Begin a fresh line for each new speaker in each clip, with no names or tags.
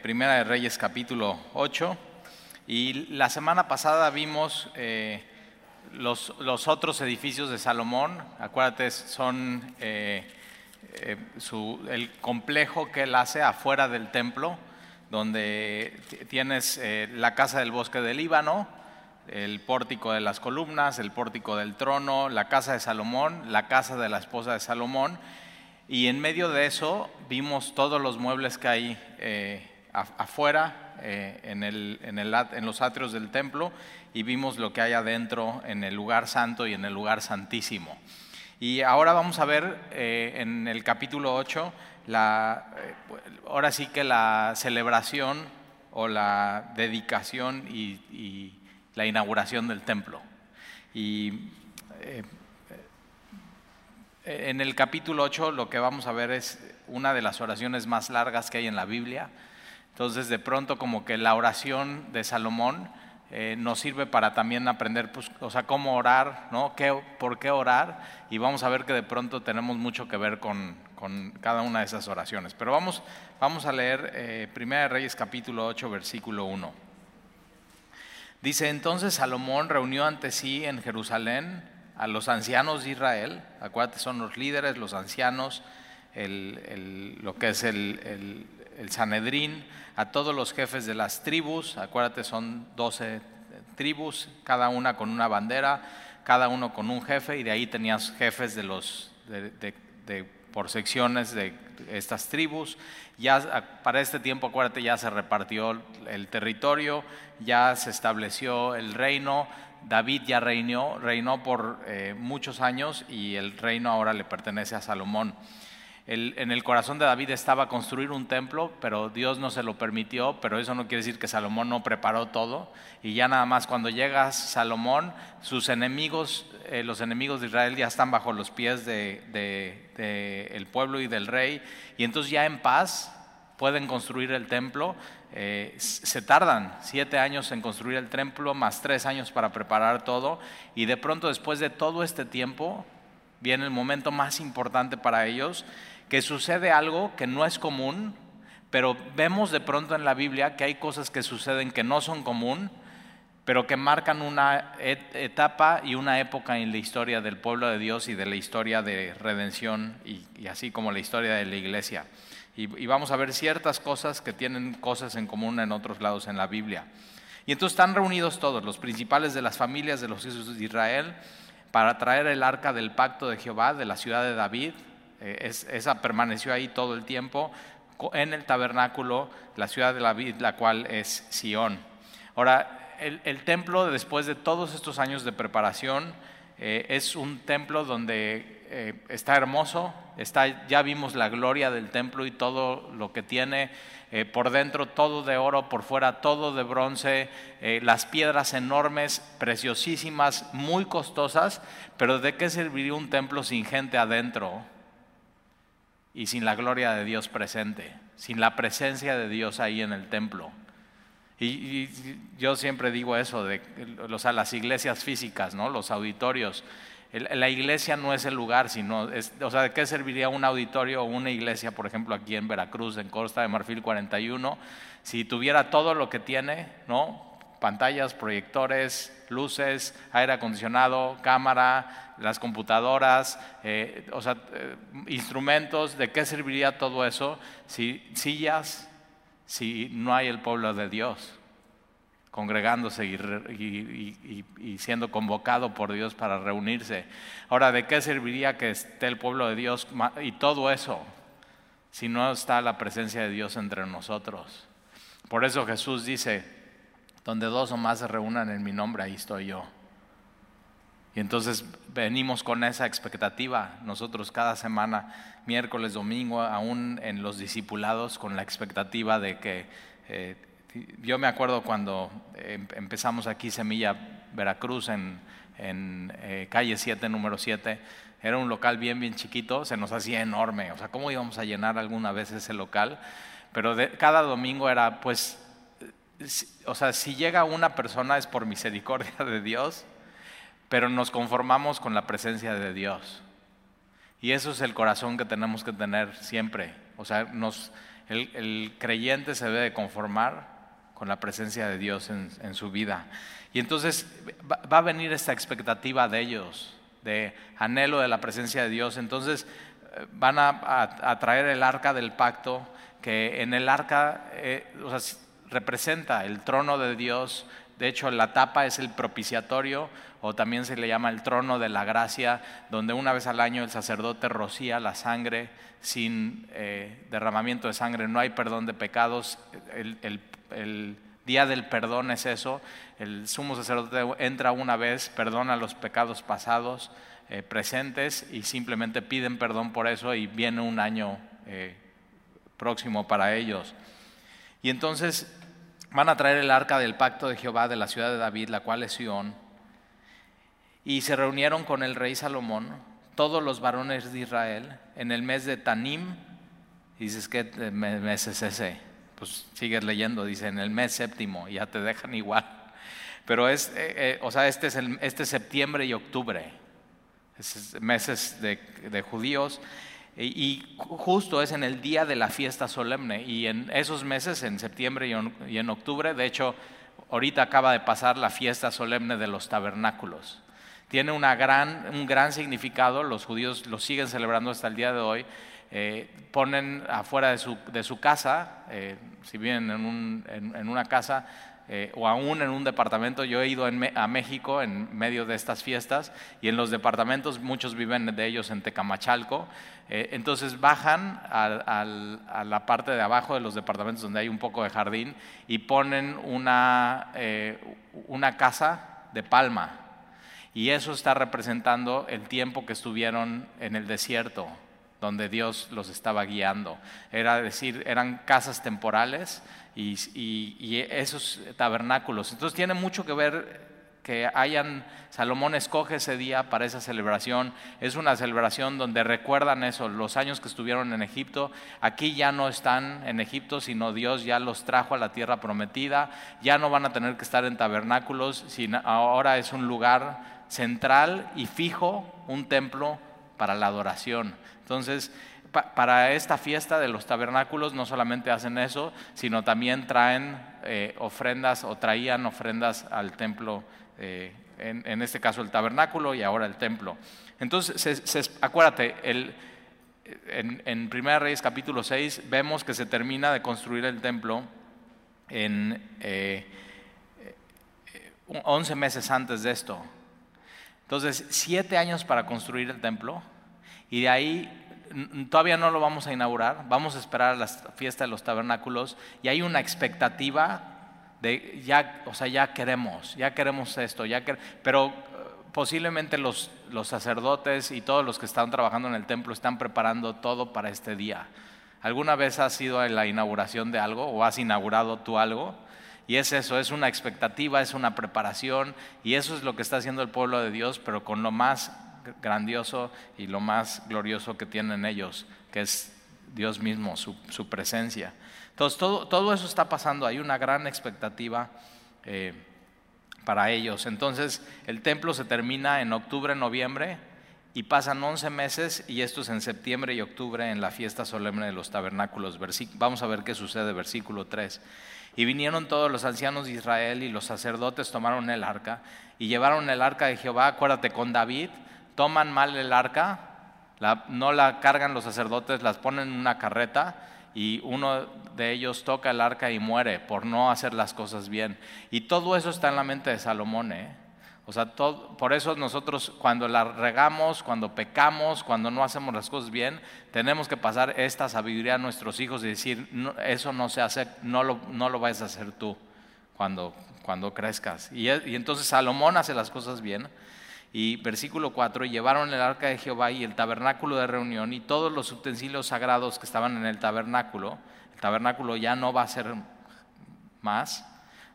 Primera de Reyes capítulo 8 y la semana pasada vimos eh, los, los, otros edificios de Salomón, acuérdate, son eh, eh, el complejo que él hace afuera del templo, donde tienes la casa del bosque del Líbano, el pórtico de las columnas, el pórtico del trono, la casa de Salomón, la casa de la esposa de Salomón, y en medio de eso vimos todos los muebles que hay afuera, eh, en, el, en, el, en, los atrios del templo, y vimos lo que hay adentro en el lugar santo y en el lugar santísimo. Y ahora vamos a ver eh, en el capítulo 8, la, eh, ahora sí que la celebración o la dedicación y, y la inauguración del templo. Y en el capítulo 8 lo que vamos a ver es una de las oraciones más largas que hay en la Biblia entonces, de pronto, como que la oración de Salomón eh, nos sirve para también aprender, pues, o sea, cómo orar, ¿no? ¿Qué, ¿Por qué orar? Y vamos a ver que de pronto tenemos mucho que ver con, cada una de esas oraciones. Pero vamos, vamos a leer eh, Primera de Reyes capítulo 8, versículo 1. Dice, entonces Salomón reunió ante sí en Jerusalén a los ancianos de Israel, acuérdate, son los líderes, los ancianos, lo que es el, el Sanedrín, a todos los jefes de las tribus, acuérdate son 12 tribus, cada una con una bandera, cada uno con un jefe, y de ahí tenías jefes de los, de, por secciones de estas tribus. Ya para este tiempo, acuérdate, ya se repartió el territorio, ya se estableció el reino, David ya reinó, reinó por eh, muchos años y el reino ahora le pertenece a Salomón en el corazón de David estaba construir un templo, pero Dios no se lo permitió, pero eso no quiere decir que Salomón no preparó todo. Y ya nada más cuando llega Salomón, sus enemigos, eh, los enemigos de Israel ya están bajo los pies del de, el pueblo y del rey, y entonces ya en paz pueden construir el templo. Eh, se tardan siete años en construir el templo, más tres años para preparar todo, y de pronto después de todo este tiempo, viene el momento más importante para ellos, que sucede algo que no es común, pero vemos de pronto en la Biblia que hay cosas que suceden que no son común, pero que marcan una etapa y una época en la historia del pueblo de Dios y de la historia de redención y, así como la historia de la iglesia. Y, y, vamos a ver ciertas cosas que tienen cosas en común en otros lados en la Biblia. Y entonces están reunidos todos, los principales de las familias de los hijos de Israel, para traer el arca del pacto de Jehová de la ciudad de David eh, esa permaneció ahí todo el tiempo en el tabernáculo, la ciudad de David, la cual es Sión. Ahora, el, templo, después de todos estos años de preparación, eh, es un templo donde eh, está hermoso, está, ya vimos la gloria del templo y todo lo que tiene. por dentro todo de oro, por fuera todo de bronce, las piedras enormes, preciosísimas, muy costosas, pero ¿de qué serviría un templo sin gente adentro? Y sin la gloria de Dios presente, sin la presencia de Dios ahí en el templo. Y, yo siempre digo eso, de o sea, las iglesias físicas, ¿no? los auditorios. la iglesia no es el lugar, sino, o sea, ¿de qué serviría un auditorio o una iglesia, por ejemplo, aquí en Veracruz, en Costa de Marfil 41, si tuviera todo lo que tiene, ¿no? pantallas, proyectores, luces, aire acondicionado, cámara, las computadoras, eh, o sea, eh, instrumentos, ¿de qué serviría todo eso si sillas, si no hay el pueblo de Dios congregándose y, y, siendo convocado por Dios para reunirse? Ahora, ¿de qué serviría que esté el pueblo de Dios y todo eso si no está la presencia de Dios entre nosotros? Por eso Jesús dice, donde dos o más se reúnan en mi nombre, ahí estoy yo. Y entonces venimos con esa expectativa, nosotros cada semana, miércoles, domingo, aún en los discipulados, con la expectativa de que, eh, yo me acuerdo cuando em, empezamos aquí Semilla Veracruz en, eh, calle 7, número 7, era un local bien, bien chiquito, se nos hacía enorme, o sea, ¿cómo íbamos a llenar alguna vez ese local? Pero cada domingo era pues o sea, si llega una persona es por misericordia de Dios, pero nos conformamos con la presencia de Dios. Y eso es el corazón que tenemos que tener siempre. O sea, El, creyente se debe conformar con la presencia de Dios en, su vida. Y entonces va, a venir esta expectativa de ellos, de anhelo de la presencia de Dios. Entonces eh, van a, traer el arca del pacto, que en el arca eh, representa el trono de Dios. De hecho, la tapa es el propiciatorio o también se le llama el trono de la gracia, donde una vez al año el sacerdote rocía la sangre sin eh, derramamiento de sangre, no hay perdón de pecados. El, día del perdón es eso, el sumo sacerdote entra una vez, perdona los pecados pasados, eh, presentes y simplemente piden perdón por eso y viene un año eh, próximo para ellos. Y entonces van a traer el arca del pacto de Jehová de la ciudad de David, la cual es Sión y se reunieron con el rey Salomón, todos los varones de Israel, en el mes de Tanim. Dices, ¿qué mes es ese? Pues sigues leyendo, dice, en el mes séptimo, ya te dejan igual. Pero es, eh, eh, o sea, este es, el, este septiembre y octubre, es meses de, judíos. Y, justo es en el día de la fiesta solemne. Y en esos meses, en septiembre y en octubre, de hecho, ahorita acaba de pasar la fiesta solemne de los tabernáculos tiene una gran, un gran significado, los judíos lo siguen celebrando hasta el día de hoy. Eh, ponen afuera de su, de su casa, eh, si viven en, un, en, una casa eh, o aún en un departamento, yo he ido a México en medio de estas fiestas y en los departamentos muchos viven de ellos en Tecamachalco, entonces bajan a, la parte de abajo de los departamentos donde hay un poco de jardín y ponen una, una casa de palma y eso está representando el tiempo que estuvieron en el desierto, donde Dios los estaba guiando. Era decir, eran casas temporales y, esos tabernáculos. Entonces tiene mucho que ver que hayan, Salomón escoge ese día para esa celebración. Es una celebración donde recuerdan eso, los años que estuvieron en Egipto. Aquí ya no están en Egipto, sino Dios ya los trajo a la tierra prometida. Ya no van a tener que estar en tabernáculos, sino ahora es un lugar central y fijo un templo para la adoración. Entonces, para esta fiesta de los tabernáculos no solamente hacen eso, sino también traen eh, ofrendas o traían ofrendas al templo, eh, en, este caso el tabernáculo y ahora el templo. Entonces, acuérdate, en, en Primera Reyes capítulo 6 vemos que se termina de construir el templo en 11 eh, meses antes de esto. Entonces, siete años para construir el templo y de ahí todavía no lo vamos a inaugurar, vamos a esperar a la fiesta de los tabernáculos y hay una expectativa de ya, o sea, ya queremos, ya queremos esto, ya pero eh, posiblemente los, los sacerdotes y todos los que están trabajando en el templo están preparando todo para este día. ¿Alguna vez has ido a la inauguración de algo o has inaugurado tú algo? Y es eso, es una expectativa, es una preparación y eso es lo que está haciendo el pueblo de Dios, pero con lo más grandioso y lo más glorioso que tienen ellos, que es Dios mismo, su, presencia. Entonces, todo, eso está pasando, hay una gran expectativa eh, para ellos. Entonces, el templo se termina en octubre, noviembre, y pasan 11 meses, y esto es en septiembre y octubre, en la fiesta solemne de los tabernáculos. Vamos a ver qué sucede, versículo 3. Y vinieron todos los ancianos de Israel y los sacerdotes tomaron el arca y llevaron el arca de Jehová, acuérdate, con David, toman mal el arca, no la cargan los sacerdotes, las ponen en una carreta y uno de ellos toca el arca y muere por no hacer las cosas bien. Y todo eso está en la mente de Salomón. ¿eh? O sea, por eso nosotros cuando la regamos, cuando pecamos, cuando no hacemos las cosas bien, tenemos que pasar esta sabiduría a nuestros hijos y decir, eso no se hace, no lo, no lo vayas a hacer tú cuando, cuando crezcas. Y entonces Salomón hace las cosas bien. Y versículo 4, llevaron el arca de Jehová y el tabernáculo de reunión y todos los utensilios sagrados que estaban en el tabernáculo. El tabernáculo ya no va a ser más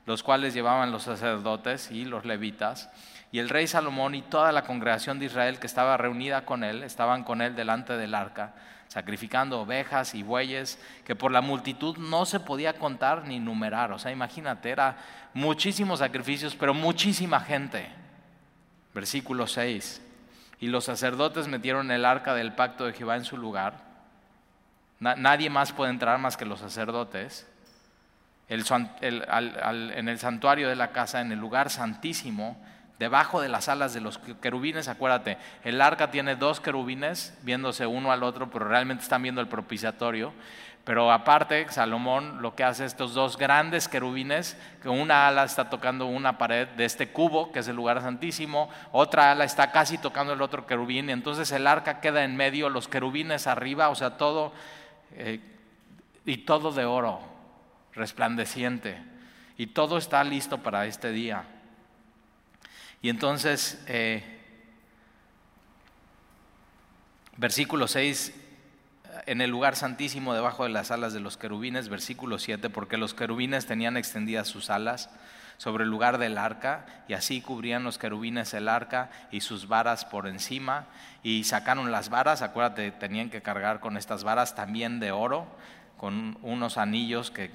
los cuales llevaban los sacerdotes y los levitas. Y el rey Salomón y toda la congregación de Israel que estaba reunida con él, estaban con él delante del arca, sacrificando ovejas y bueyes, que por la multitud no se podía contar ni numerar. O sea, imagínate, era muchísimos sacrificios, pero muchísima gente. Versículo 6. Y los sacerdotes metieron el arca del pacto de Jehová en su lugar nadie más puede entrar más que los sacerdotes. en el santuario de la casa, en el lugar santísimo, debajo de las alas de los querubines, acuérdate, el arca tiene dos querubines viéndose uno al otro, pero realmente están viendo el propiciatorio. Pero aparte, Salomón lo que hace estos dos grandes querubines, que una ala está tocando una pared de este cubo, que es el lugar santísimo, otra ala está casi tocando el otro querubín, y entonces el arca queda en medio, los querubines arriba, o sea, todo, eh, y todo de oro, resplandeciente, y todo está listo para este día. Y entonces, eh, versículo 6 en el lugar santísimo debajo de las alas de los querubines, versículo 7, porque los querubines tenían extendidas sus alas sobre el lugar del arca y así cubrían los querubines el arca y sus varas por encima y sacaron las varas, acuérdate, tenían que cargar con estas varas también de oro, con unos anillos que,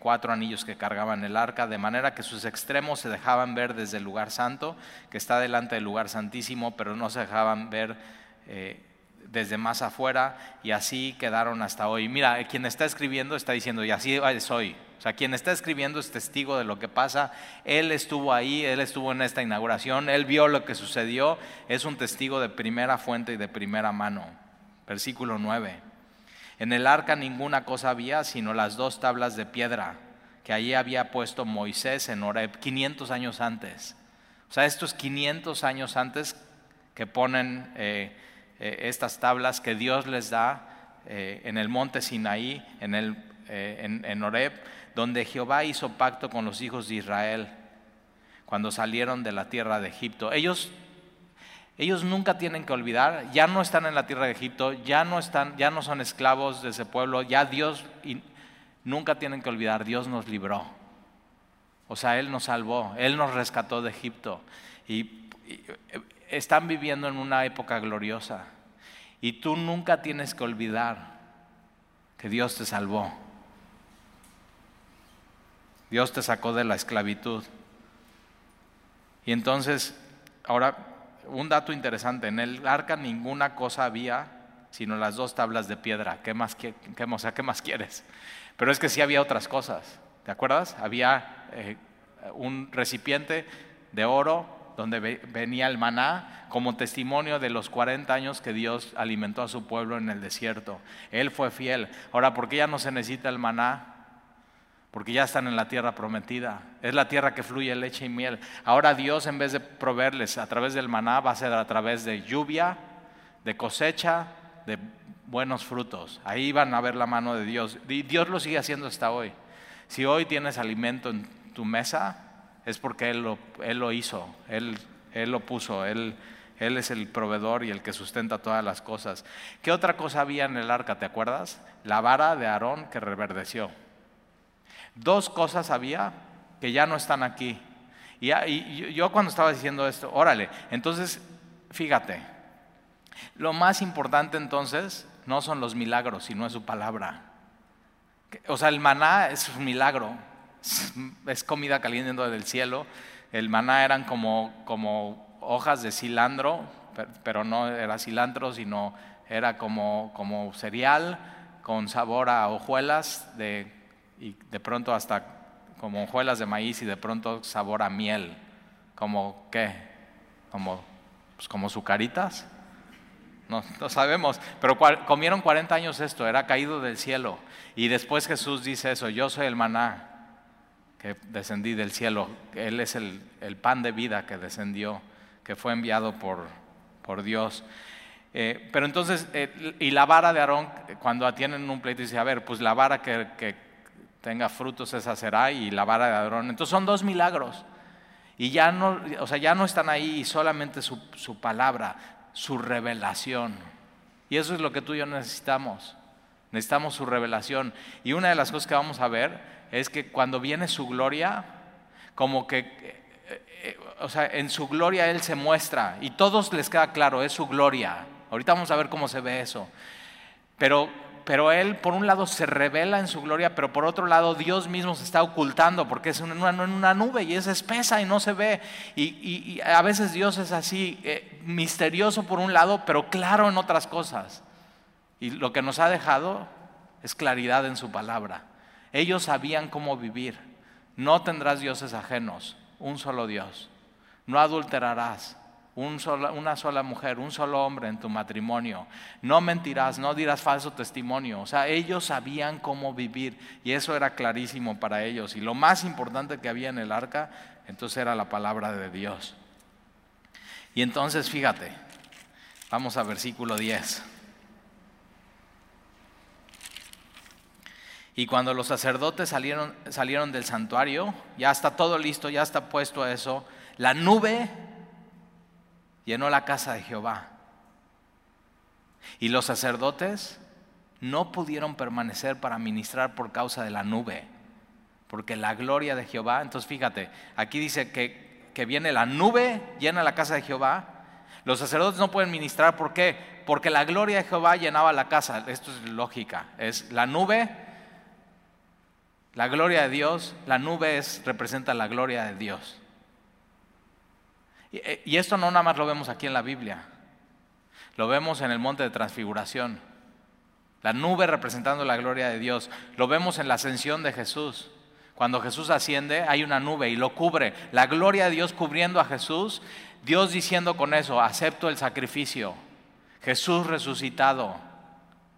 cuatro anillos que cargaban el arca, de manera que sus extremos se dejaban ver desde el lugar santo, que está delante del lugar santísimo, pero no se dejaban ver eh, desde más afuera y así quedaron hasta hoy. Mira, quien está escribiendo está diciendo, y así es hoy. O sea, quien está escribiendo es testigo de lo que pasa. Él estuvo ahí, él estuvo en esta inauguración, él vio lo que sucedió, es un testigo de primera fuente y de primera mano. Versículo 9. En el arca ninguna cosa había sino las dos tablas de piedra que allí había puesto Moisés en Horeb 500 años antes. O sea, estos 500 años antes que ponen... Eh, eh, estas tablas que Dios les da eh, en el monte Sinaí, en, el, eh, en, Horeb, donde Jehová hizo pacto con los hijos de Israel cuando salieron de la tierra de Egipto. Ellos, ellos nunca tienen que olvidar, ya no están en la tierra de Egipto, ya no, están, ya no son esclavos de ese pueblo, ya Dios, nunca tienen que olvidar, Dios nos libró. O sea, Él nos salvó, Él nos rescató de Egipto. y están viviendo en una época gloriosa. Y tú nunca tienes que olvidar que Dios te salvó. Dios te sacó de la esclavitud. Y entonces, ahora, un dato interesante, en el arca ninguna cosa había sino las dos tablas de piedra. ¿Qué más, qué, ¿qué más quieres? Pero es que sí había otras cosas. ¿Te acuerdas? Había eh, un recipiente de oro donde venía el maná como testimonio de los 40 años que Dios alimentó a su pueblo en el desierto. Él fue fiel. Ahora, ¿por qué ya no se necesita el maná? Porque ya están en la tierra prometida. Es la tierra que fluye leche y miel. Ahora Dios, en vez de proveerles a través del maná, va a ser a través de lluvia, de cosecha, de buenos frutos. Ahí van a ver la mano de Dios. Y Dios lo sigue haciendo hasta hoy. Si hoy tienes alimento en tu mesa, es porque Él lo, él lo hizo, él, él, lo puso, él, él es el proveedor y el que sustenta todas las cosas. ¿Qué otra cosa había en el arca, te acuerdas? La vara de Aarón que reverdeció. Dos cosas había que ya no están aquí. Y, y yo cuando estaba diciendo esto, órale, entonces, fíjate, lo más importante entonces no son los milagros, sino es su palabra. O sea, el maná es un milagro, es comida caliente del cielo. El maná eran como, como hojas de cilantro, pero no era cilantro, sino era como, como cereal con sabor a hojuelas de, y de pronto hasta como hojuelas de maíz y de pronto sabor a miel. ¿Como qué? Como, pues como sucaritas. No, no sabemos, pero comieron 40 años esto, era caído del cielo. Y después Jesús dice eso, yo soy el maná que descendí del cielo. Él es el, pan de vida que descendió, que fue enviado por, por Dios. Eh, pero entonces, eh, y la vara de Aarón, cuando tienen un pleito, dice, a ver, pues la vara que, tenga frutos esa será, y la vara de Aarón. Entonces son dos milagros. Y ya no, o sea, ya no están ahí solamente su, su palabra, su revelación. Y eso es lo que tú y yo necesitamos. Necesitamos su revelación. Y una de las cosas que vamos a ver es que cuando viene su gloria, como que, eh, eh, o sea, en su gloria Él se muestra y todos les queda claro, es su gloria. Ahorita vamos a ver cómo se ve eso. Pero, pero Él, por un lado, se revela en su gloria, pero por otro lado, Dios mismo se está ocultando porque es en una, una, nube y es espesa y no se ve. Y, a veces Dios es así, eh, misterioso por un lado, pero claro en otras cosas. Y lo que nos ha dejado es claridad en su palabra. Ellos sabían cómo vivir. No tendrás dioses ajenos, un solo Dios. No adulterarás, una sola mujer, un solo hombre en tu matrimonio. No mentirás, no dirás falso testimonio. O sea, ellos sabían cómo vivir y eso era clarísimo para ellos. Y lo más importante que había en el arca, entonces era la palabra de Dios. Y entonces, fíjate, vamos a versículo 10. Y cuando los sacerdotes salieron, salieron del santuario, ya está todo listo, ya está puesto eso, la nube llenó la casa de Jehová. Y los sacerdotes no pudieron permanecer para ministrar por causa de la nube, porque la gloria de Jehová, entonces fíjate, aquí dice que, que viene la nube, llena la casa de Jehová. Los sacerdotes no pueden ministrar, ¿por qué? Porque la gloria de Jehová llenaba la casa. Esto es lógica. Es la nube, la gloria de Dios, la nube es, representa la gloria de Dios. Eh, y esto no nada más lo vemos aquí en la Biblia, lo vemos en el monte de transfiguración. La nube representando la gloria de Dios. Lo vemos en la ascensión de Jesús. Cuando Jesús asciende hay una nube y lo cubre. La gloria de Dios cubriendo a Jesús. Dios diciendo con eso, acepto el sacrificio. Jesús resucitado.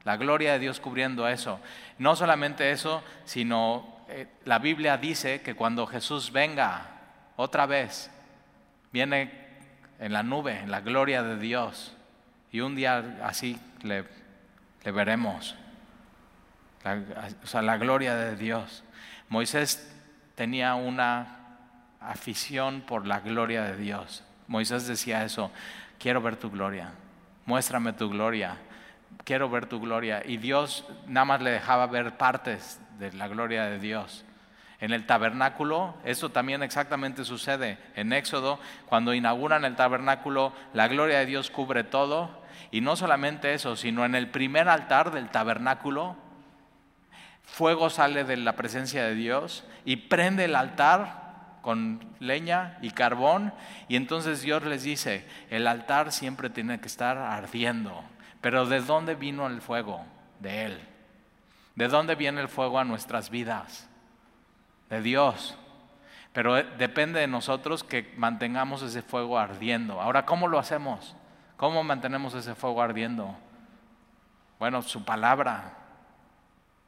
La gloria de Dios cubriendo eso. No solamente eso, sino eh, la Biblia dice que cuando Jesús venga otra vez, viene en la nube, en la gloria de Dios. Y un día así le, veremos. o sea, la gloria de Dios. Moisés tenía una afición por la gloria de Dios. Moisés decía eso, quiero ver tu gloria, muéstrame tu gloria, quiero ver tu gloria. Y Dios nada más le dejaba ver partes de la gloria de Dios. En el tabernáculo, eso también exactamente sucede. En Éxodo, cuando inauguran el tabernáculo, la gloria de Dios cubre todo. Y no solamente eso, sino en el primer altar del tabernáculo, fuego sale de la presencia de Dios y prende el altar con leña y carbón. Y entonces Dios les dice, el altar siempre tiene que estar ardiendo. Pero ¿de dónde vino el fuego? De Él. ¿De dónde viene el fuego a nuestras vidas? de Dios. Pero eh, depende de nosotros que mantengamos ese fuego ardiendo. Ahora, ¿cómo lo hacemos? ¿Cómo mantenemos ese fuego ardiendo? Bueno, su palabra.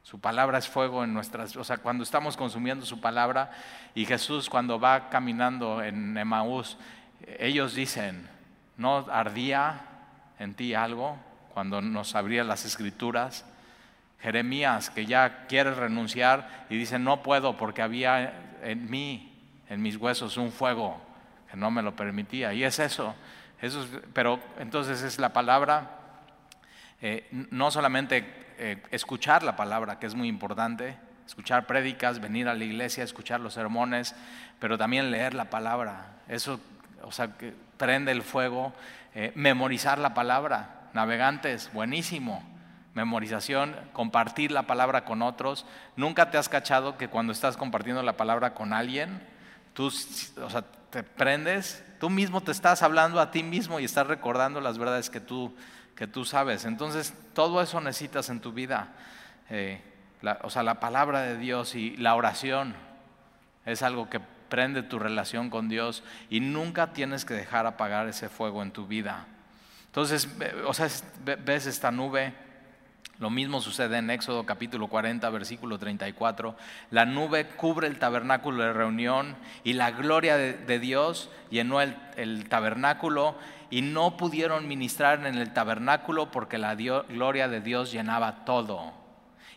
Su palabra es fuego en nuestras, o sea, cuando estamos consumiendo su palabra y Jesús cuando va caminando en Emaús, ellos dicen, ¿no ardía en ti algo cuando nos abría las escrituras? Jeremías que ya quiere renunciar y dice, no puedo porque había en mí, en mis huesos, un fuego que no me lo permitía. Y es eso, eso pero entonces es la palabra, eh, no solamente eh, escuchar la palabra, que es muy importante, escuchar prédicas, venir a la iglesia, escuchar los sermones, pero también leer la palabra. Eso, o sea, prende el fuego, eh, memorizar la palabra. Navegantes, buenísimo memorización, compartir la palabra con otros. Nunca te has cachado que cuando estás compartiendo la palabra con alguien, tú o sea, te prendes, tú mismo te estás hablando a ti mismo y estás recordando las verdades que tú, que tú sabes. Entonces, todo eso necesitas en tu vida. Eh, o sea, la palabra de Dios y la oración es algo que prende tu relación con Dios y nunca tienes que dejar apagar ese fuego en tu vida. Entonces, o sea, ves esta nube, lo mismo sucede en Éxodo capítulo 40, versículo 34. La nube cubre el tabernáculo de reunión y la gloria de, Dios llenó el, tabernáculo y no pudieron ministrar en el tabernáculo porque la gloria de Dios llenaba todo.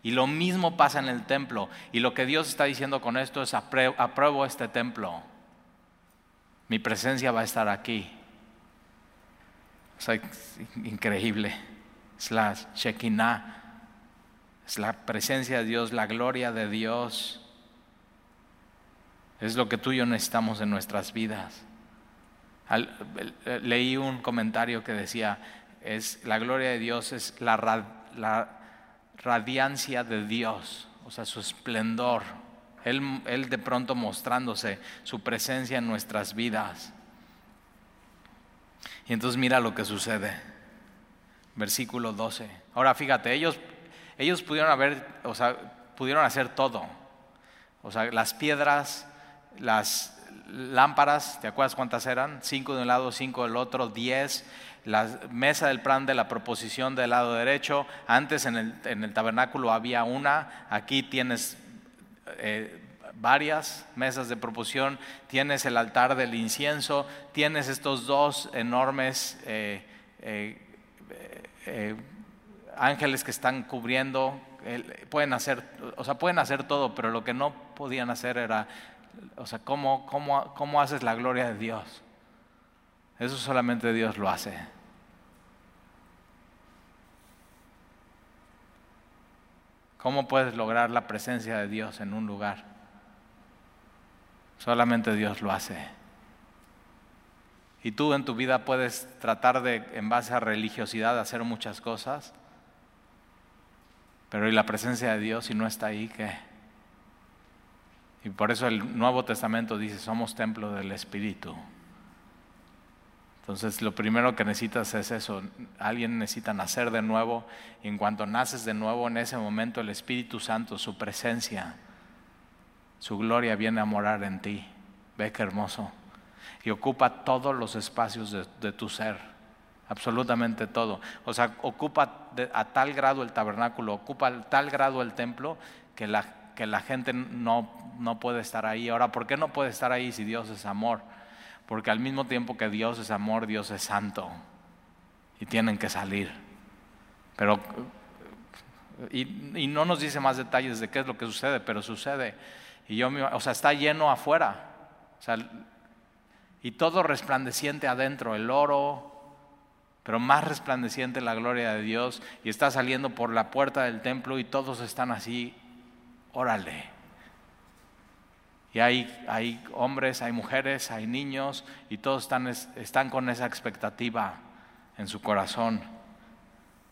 Y lo mismo pasa en el templo. Y lo que Dios está diciendo con esto es apruebo este templo. Mi presencia va a estar aquí. Es increíble. Es la Shekinah es la presencia de Dios, la gloria de Dios. Es lo que tú y yo necesitamos en nuestras vidas. leí un comentario que decía, es, la gloria de Dios es la, radiancia de Dios, o sea, su esplendor. Él de pronto mostrándose su presencia en nuestras vidas. Y entonces mira lo que sucede. Versículo 12. Ahora fíjate, ellos ellos pudieron haber, o sea, pudieron hacer todo. O sea, las piedras, las lámparas, ¿te acuerdas cuántas eran? Cinco de un lado, cinco del otro, diez. La mesa del plan de la proposición del lado derecho. Antes en el, en el tabernáculo había una, aquí tienes eh, varias mesas de proposición, tienes el altar del incienso, tienes estos dos enormes eh, eh, ángeles que están cubriendo, pueden hacer, o sea, pueden hacer todo, pero lo que no podían hacer era, o sea, ¿cómo, cómo, cómo haces la gloria de Dios? Eso solamente Dios lo hace. ¿Cómo puedes lograr la presencia de Dios en un lugar? Solamente Dios lo hace. Y tú en tu vida puedes tratar de, en base a religiosidad, hacer muchas cosas, pero ¿y la presencia de Dios si no está ahí qué? Y por eso el Nuevo Testamento dice, somos templo del Espíritu. Entonces lo primero que necesitas es eso, alguien necesita nacer de nuevo y en cuanto naces de nuevo en ese momento el Espíritu Santo, su presencia, su gloria viene a morar en ti. Ve qué hermoso. Y ocupa todos los espacios de, tu ser, absolutamente todo. O sea, ocupa a tal grado el tabernáculo, ocupa a tal grado el templo que la, que la gente no, no puede estar ahí. Ahora, ¿por qué no puede estar ahí si Dios es amor? porque al mismo tiempo que Dios es amor, Dios es santo y tienen que salir. Pero, y, no nos dice más detalles de qué es lo que sucede, pero sucede. Y yo, o sea, está lleno afuera. Y todo resplandeciente adentro, el oro, pero más resplandeciente la gloria de Dios. Y está saliendo por la puerta del templo y todos están así, órale. Y hay, hay hombres, hay mujeres, hay niños y todos están, están con esa expectativa en su corazón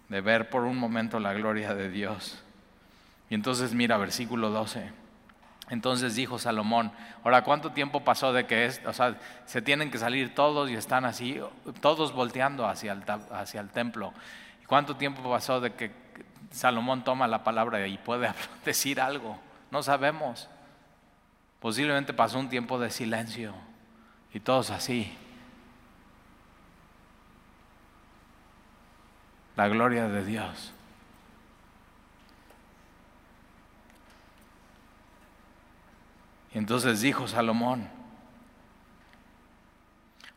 de ver por un momento la gloria de Dios. Y entonces mira, versículo 12. Entonces dijo Salomón, ahora cuánto tiempo pasó de que es, se tienen que salir todos y están así, todos volteando hacia el, hacia el templo. ¿Cuánto tiempo pasó de que Salomón toma la palabra y puede decir algo? No sabemos. Posiblemente pasó un tiempo de silencio y todos así. La gloria de Dios. Entonces dijo Salomón.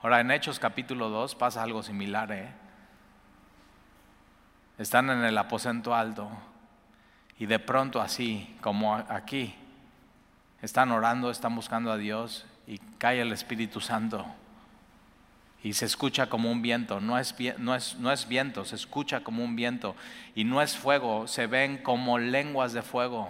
Ahora en Hechos capítulo 2 pasa algo similar. ¿eh? Están en el aposento alto y de pronto así, como aquí, están orando, están buscando a Dios y cae el Espíritu Santo. Y se escucha como un viento, no es, no, es, no es viento, se escucha como un viento. Y no es fuego, se ven como lenguas de fuego.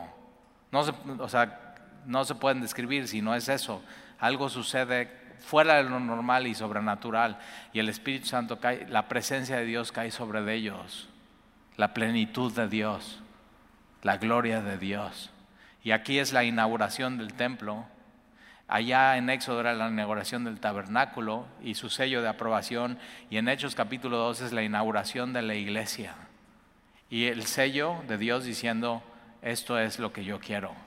No o sea, no se pueden describir si no es eso. Algo sucede fuera de lo normal y sobrenatural. Y el Espíritu Santo cae, la presencia de Dios cae sobre ellos. La plenitud de Dios, la gloria de Dios. Y aquí es la inauguración del templo. Allá en Éxodo era la inauguración del tabernáculo y su sello de aprobación. Y en Hechos capítulo 2 es la inauguración de la iglesia. Y el sello de Dios diciendo, esto es lo que yo quiero.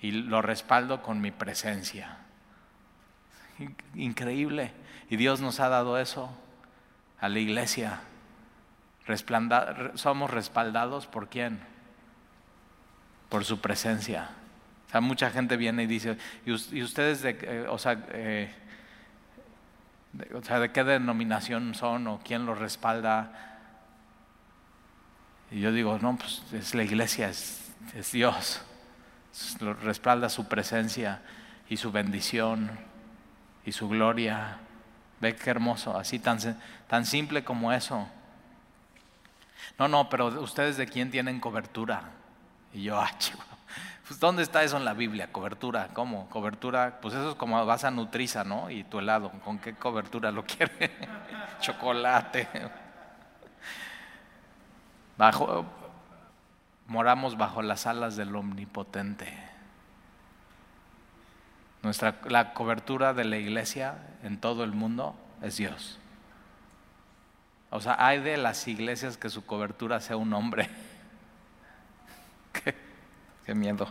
Y lo respaldo con mi presencia. Increíble. Y Dios nos ha dado eso a la iglesia. somos respaldados por quién? Por su presencia. O sea, mucha gente viene y dice, ¿y, ustedes de, eh, o, sea, eh, o sea, de qué denominación son o quién los respalda? Y yo digo, no, pues es la iglesia, es, es Dios. Respalda su presencia y su bendición y su gloria. Ve qué hermoso, así tan, tan simple como eso. No, no, pero ustedes de quién tienen cobertura. Y yo, ah, chico. Pues, ¿dónde está eso en la Biblia? Cobertura, ¿cómo? Cobertura, pues eso es como vas a Nutriza, ¿no? Y tu helado, ¿con qué cobertura lo quiere? Chocolate. Bajo, moramos bajo las alas del Omnipotente. Nuestra, la cobertura de la iglesia en todo el mundo es Dios. O sea, hay de las iglesias que su cobertura sea un hombre. qué miedo.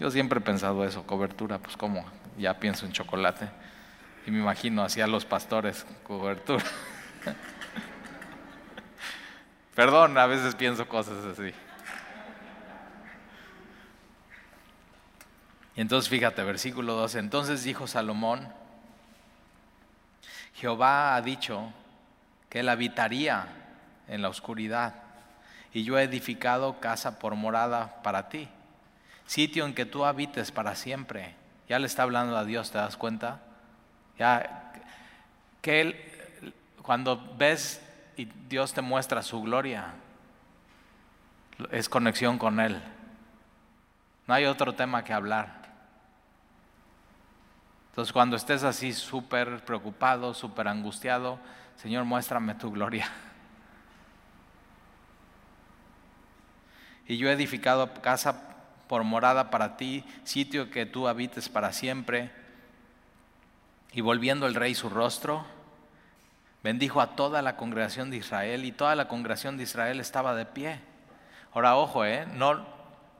Yo siempre he pensado eso, cobertura, pues como, ya pienso en chocolate. Y me imagino así a los pastores, cobertura. Perdón, a veces pienso cosas así. Y entonces fíjate, versículo 12. Entonces dijo Salomón, Jehová ha dicho que él habitaría en la oscuridad y yo he edificado casa por morada para ti, sitio en que tú habites para siempre. Ya le está hablando a Dios, ¿te das cuenta? Ya que él, cuando ves y Dios te muestra su gloria, es conexión con Él. No hay otro tema que hablar. Entonces cuando estés así súper preocupado, súper angustiado, Señor, muéstrame tu gloria. Y yo he edificado casa por morada para ti, sitio que tú habites para siempre. Y volviendo el rey su rostro, bendijo a toda la congregación de Israel y toda la congregación de Israel estaba de pie. Ahora, ojo, ¿eh? no,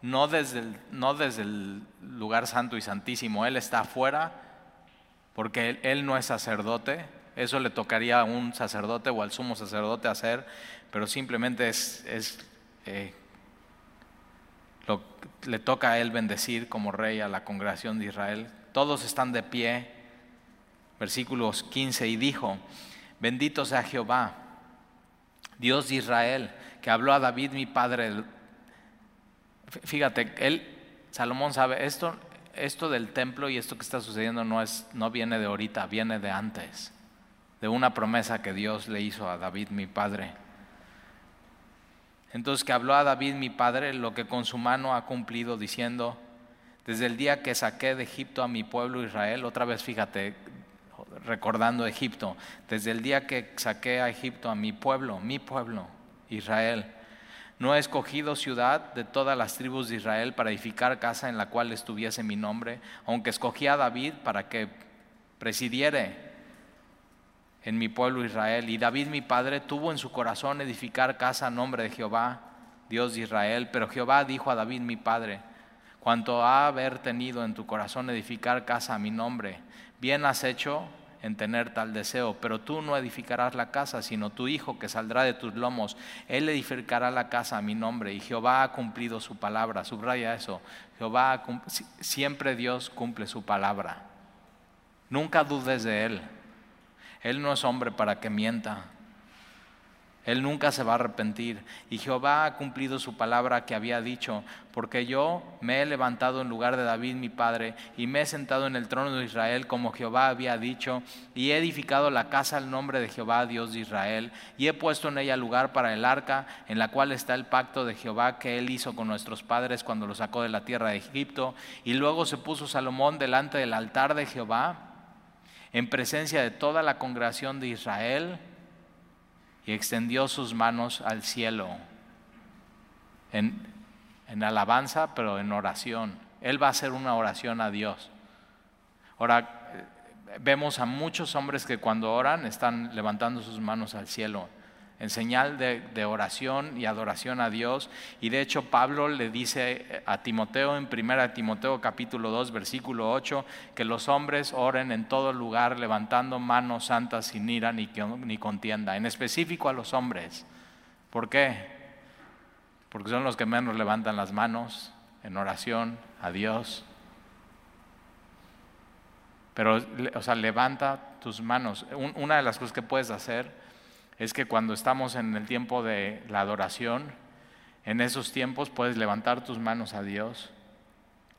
no, desde no desde el lugar santo y santísimo, Él está afuera porque él, no es sacerdote, eso le tocaría a un sacerdote o al sumo sacerdote hacer, pero simplemente es, eh, le toca a él bendecir como rey a la congregación de Israel. Todos están de pie, versículos 15, y dijo, bendito sea Jehová, Dios de Israel, que habló a David mi padre. Fíjate, él, Salomón sabe, esto esto del templo y esto que está sucediendo no, es, no viene de ahorita, viene de antes, de una promesa que Dios le hizo a David, mi padre. Entonces que habló a David, mi padre, lo que con su mano ha cumplido, diciendo, desde el día que saqué de Egipto a mi pueblo Israel, otra vez fíjate, recordando Egipto, desde el día que saqué a Egipto a mi pueblo, mi pueblo, Israel, no he escogido ciudad de todas las tribus de Israel para edificar casa en la cual estuviese mi nombre, aunque escogí a David para que presidiere en mi pueblo Israel. Y David mi padre tuvo en su corazón edificar casa a nombre de Jehová, Dios de Israel. Pero Jehová dijo a David mi padre, cuanto a haber tenido en tu corazón edificar casa a mi nombre, bien has hecho en tener tal deseo, pero tú no edificarás la casa, sino tu hijo que saldrá de tus lomos, él edificará la casa a mi nombre, y Jehová ha cumplido su palabra, subraya eso, Jehová siempre Dios cumple su palabra, nunca dudes de él, él no es hombre para que mienta, él nunca se va a arrepentir. Y Jehová ha cumplido su palabra que había dicho, porque yo me he levantado en lugar de David mi padre y me he sentado en el trono de Israel como Jehová había dicho, y he edificado la casa al nombre de Jehová, Dios de Israel, y he puesto en ella lugar para el arca, en la cual está el pacto de Jehová que él hizo con nuestros padres cuando lo sacó de la tierra de Egipto. Y luego se puso Salomón delante del altar de Jehová, en presencia de toda la congregación de Israel y extendió sus manos al cielo en, alabanza, pero en oración. Él va a hacer una oración a Dios. Ahora, eh, vemos a muchos hombres que cuando oran están levantando sus manos al cielo en señal de, oración y adoración a Dios. Y de hecho Pablo le dice a Timoteo en 1 Timoteo capítulo 2 versículo 8 que los hombres oren en todo lugar levantando manos santas sin ira ni, ni contienda, en específico a los hombres. ¿Por qué? Porque son los que menos levantan las manos en oración a Dios. Pero, o sea, levanta tus manos. Una de las cosas que puedes hacer es que cuando estamos en el tiempo de la adoración, en esos tiempos puedes levantar tus manos a Dios,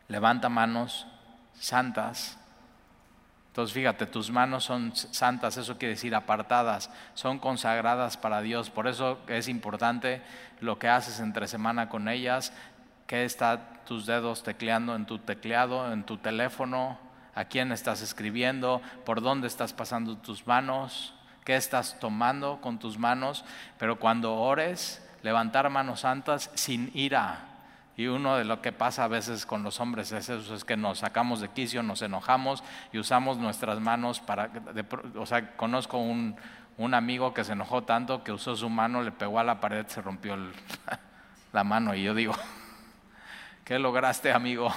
levanta manos santas. Entonces fíjate, tus manos son santas, eso quiere decir apartadas, son consagradas para Dios. Por eso es importante lo que haces entre semana con ellas, que está tus dedos tecleando en tu tecleado, en tu teléfono, a quién estás escribiendo, por dónde estás pasando tus manos qué estás tomando con tus manos, pero cuando ores, levantar manos santas sin ira. Y uno de lo que pasa a veces con los hombres es eso, es que nos sacamos de quicio, nos enojamos y usamos nuestras manos para... o sea, conozco un, un, amigo que se enojó tanto que usó su mano, le pegó a la pared, se rompió la mano y yo digo, ¿Qué lograste, amigo?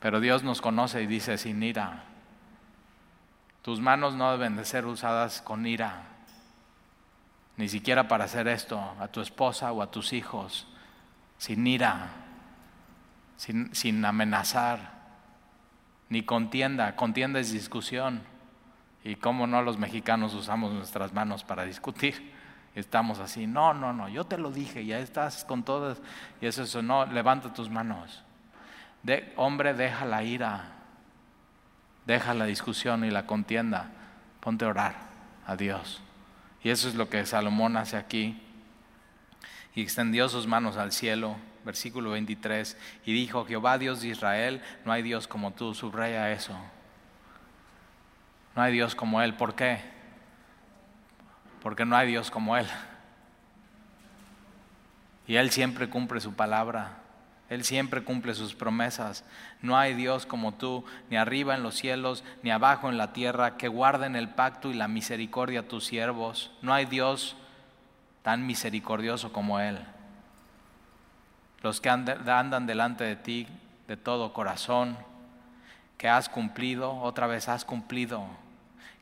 Pero Dios nos conoce y dice sin ira. Tus manos no deben de ser usadas con ira, ni siquiera para hacer esto a tu esposa o a tus hijos, sin ira, sin, sin amenazar, ni contienda. Contienda es discusión. Y cómo no los mexicanos usamos nuestras manos para discutir. Estamos así, no, no, no, yo te lo dije, ya estás con todas. Y eso, eso, no, levanta tus manos. De, hombre, deja la ira, deja la discusión y la contienda, ponte a orar a Dios. Y eso es lo que Salomón hace aquí. Y extendió sus manos al cielo, versículo 23, y dijo, Jehová Dios de Israel, no hay Dios como tú, subraya eso. No hay Dios como Él, ¿por qué? porque no hay Dios como Él. Y Él siempre cumple su palabra, Él siempre cumple sus promesas. No hay Dios como tú, ni arriba en los cielos, ni abajo en la tierra, que guarden el pacto y la misericordia a tus siervos. No hay Dios tan misericordioso como Él. Los que andan delante de ti de todo corazón, que has cumplido, otra vez has cumplido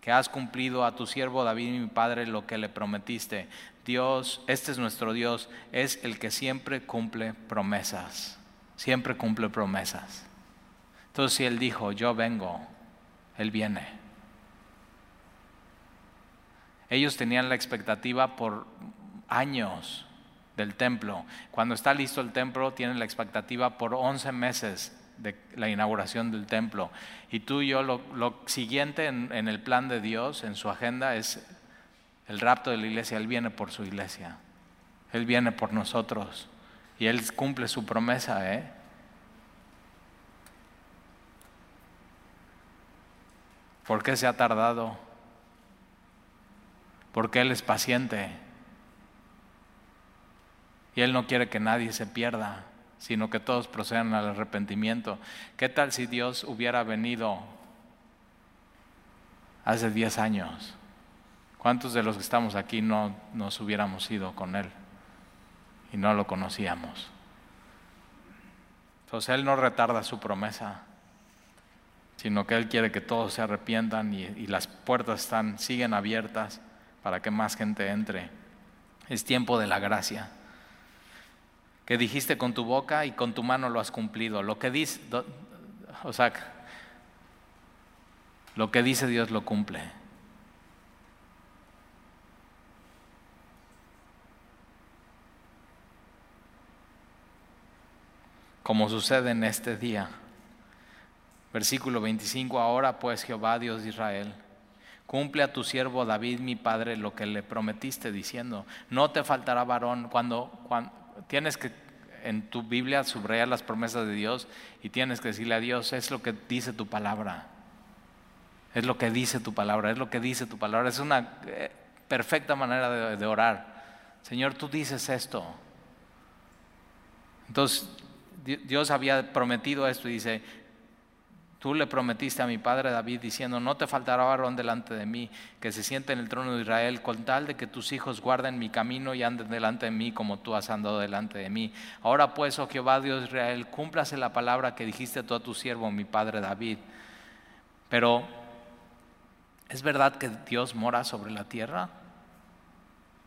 que has cumplido a tu siervo David mi padre lo que le prometiste. Dios, este es nuestro Dios, es el que siempre cumple promesas, siempre cumple promesas. Entonces si Él dijo, yo vengo, Él viene. Ellos tenían la expectativa por años del templo. Cuando está listo el templo, tienen la expectativa por 11 meses de la inauguración del templo. Y tú y yo, lo, siguiente en, en, el plan de Dios, en su agenda, es el rapto de la iglesia. Él viene por su iglesia. Él viene por nosotros. Y Él cumple su promesa, ¿eh? ¿Por qué se ha tardado? Porque Él es paciente. Y Él no quiere que nadie se pierda sino que todos procedan al arrepentimiento. ¿Qué tal si Dios hubiera venido hace 10 años? ¿Cuántos de los que estamos aquí no nos hubiéramos ido con Él y no lo conocíamos? Entonces Él no retarda su promesa, sino que Él quiere que todos se arrepientan y, las puertas están, siguen abiertas para que más gente entre. Es tiempo de la gracia que dijiste con tu boca y con tu mano lo has cumplido. Lo que dice, o sea, lo que dice Dios lo cumple. Como sucede en este día. Versículo 25, ahora pues Jehová Dios de Israel, cumple a tu siervo David mi padre lo que le prometiste diciendo, no te faltará varón cuando, cuando tienes que en tu Biblia subrayar las promesas de Dios y tienes que decirle a Dios, es lo que dice tu palabra. Es lo que dice tu palabra, es lo que dice tu palabra. Es una eh, perfecta manera de, de orar. Señor, tú dices esto. Entonces, Dios había prometido esto y dice, Tú le prometiste a mi padre David diciendo, no te faltará varón delante de mí, que se siente en el trono de Israel, con tal de que tus hijos guarden mi camino y anden delante de mí como tú has andado delante de mí. Ahora pues, oh Jehová Dios de Israel, cúmplase la palabra que dijiste tú a tu siervo, mi padre David. Pero, ¿es verdad que Dios mora sobre la tierra?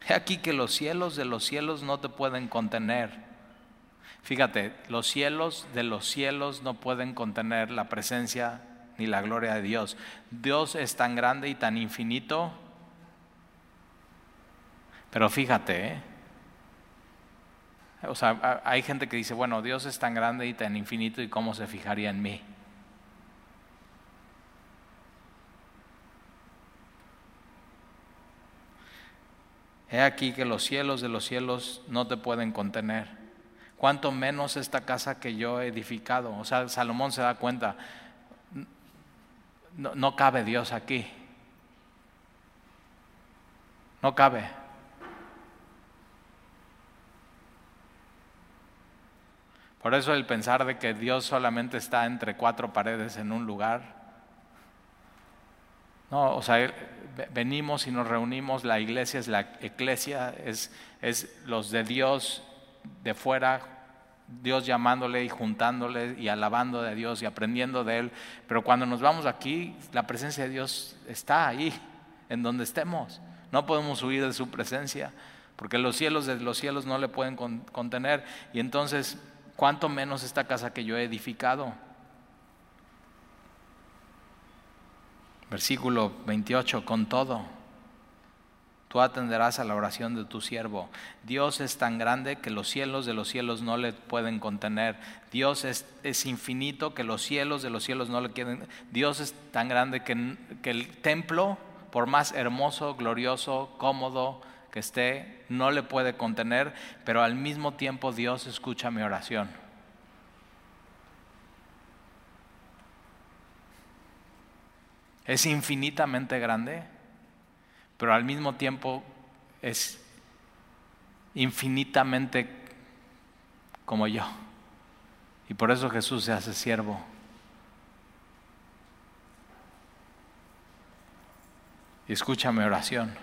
He aquí que los cielos de los cielos no te pueden contener Fíjate, los cielos de los cielos no pueden contener la presencia ni la gloria de Dios. Dios es tan grande y tan infinito. Pero fíjate, ¿eh? o sea, hay gente que dice, bueno, Dios es tan grande y tan infinito y cómo se fijaría en mí. He aquí que los cielos de los cielos no te pueden contener cuánto menos esta casa que yo he edificado. O sea, Salomón se da cuenta, no, cabe Dios aquí. No cabe. Por eso el pensar de que Dios solamente está entre cuatro paredes en un lugar. No, o sea, venimos y nos reunimos, la iglesia es la iglesia, es, es los de Dios de fuera, Dios llamándole y juntándole y alabando de Dios y aprendiendo de Él. Pero cuando nos vamos aquí, la presencia de Dios está ahí, en donde estemos. No podemos huir de su presencia, porque los cielos de los cielos no le pueden contener. Y entonces, ¿cuánto menos esta casa que yo he edificado? Versículo 28, con todo tú atenderás a la oración de tu siervo. Dios es tan grande que los cielos de los cielos no le pueden contener. Dios es, es infinito que los cielos de los cielos no le quieren. Dios es tan grande que, que el templo, por más hermoso, glorioso, cómodo que esté, no le puede contener, pero al mismo tiempo Dios escucha mi oración. Es infinitamente grande pero al mismo tiempo es infinitamente como yo. Y por eso Jesús se hace siervo. Y escucha mi oración.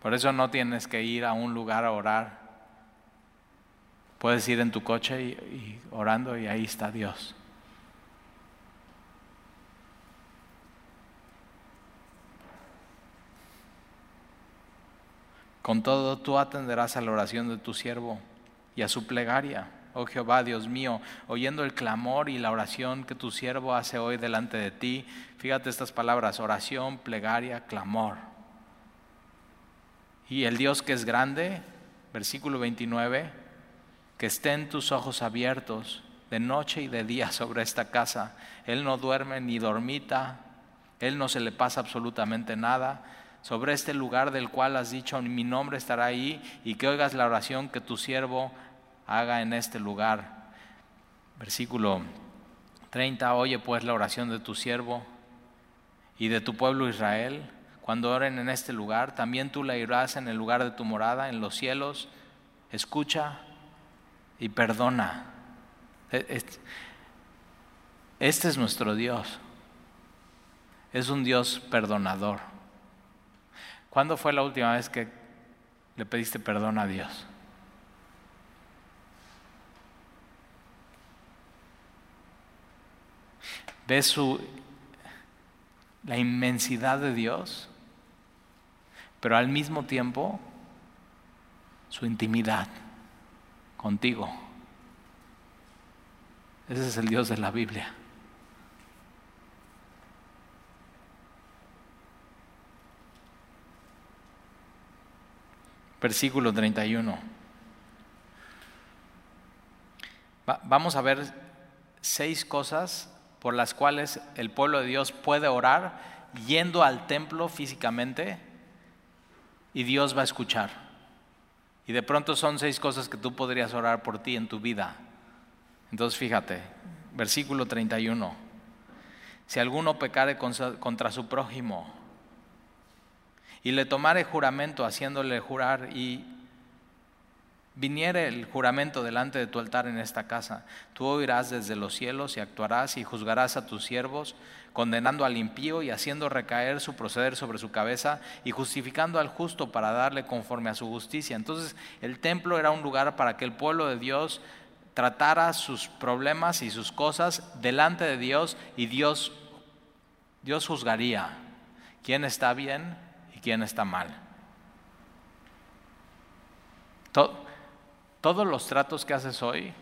Por eso no tienes que ir a un lugar a orar. Puedes ir en tu coche y, y orando y ahí está Dios. Con todo tú atenderás a la oración de tu siervo y a su plegaria. Oh Jehová, Dios mío, oyendo el clamor y la oración que tu siervo hace hoy delante de ti, fíjate estas palabras, oración, plegaria, clamor. Y el Dios que es grande, versículo 29, que estén tus ojos abiertos de noche y de día sobre esta casa. Él no duerme ni dormita, Él no se le pasa absolutamente nada sobre este lugar del cual has dicho, mi nombre estará ahí, y que oigas la oración que tu siervo haga en este lugar. Versículo 30, oye pues la oración de tu siervo y de tu pueblo Israel, cuando oren en este lugar, también tú la irás en el lugar de tu morada, en los cielos, escucha y perdona. E, este es nuestro Dios. Es un Dios perdonador. ¿Cuándo fue la última vez que le pediste perdón a Dios? ¿Ves su, la inmensidad de Dios? Pero al mismo tiempo su intimidad contigo. Ese es el Dios de la Biblia. Versículo 31. vamos a ver seis cosas por las cuales el pueblo de Dios puede orar yendo al templo físicamente y Dios va a escuchar. Y de pronto son seis cosas que tú podrías orar por ti en tu vida. Entonces fíjate, versículo 31. Si alguno pecare contra su prójimo, y le tomare juramento haciéndole jurar y viniere el juramento delante de tu altar en esta casa, tú oirás desde los cielos y actuarás y juzgarás a tus siervos, condenando al impío y haciendo recaer su proceder sobre su cabeza y justificando al justo para darle conforme a su justicia. Entonces el templo era un lugar para que el pueblo de Dios tratara sus problemas y sus cosas delante de Dios y Dios Dios juzgaría quién está bien quién está mal. todos los tratos que haces hoy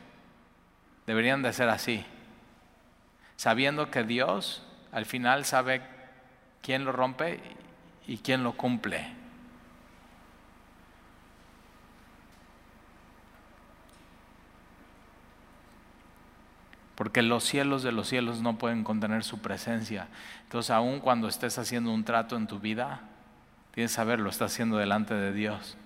deberían de ser así, sabiendo que Dios al final sabe quién lo rompe y quién lo cumple. porque los cielos de los cielos no pueden contener su presencia. Entonces, aun cuando estés haciendo un trato en tu vida, Tienes que saber, lo está haciendo delante de Dios.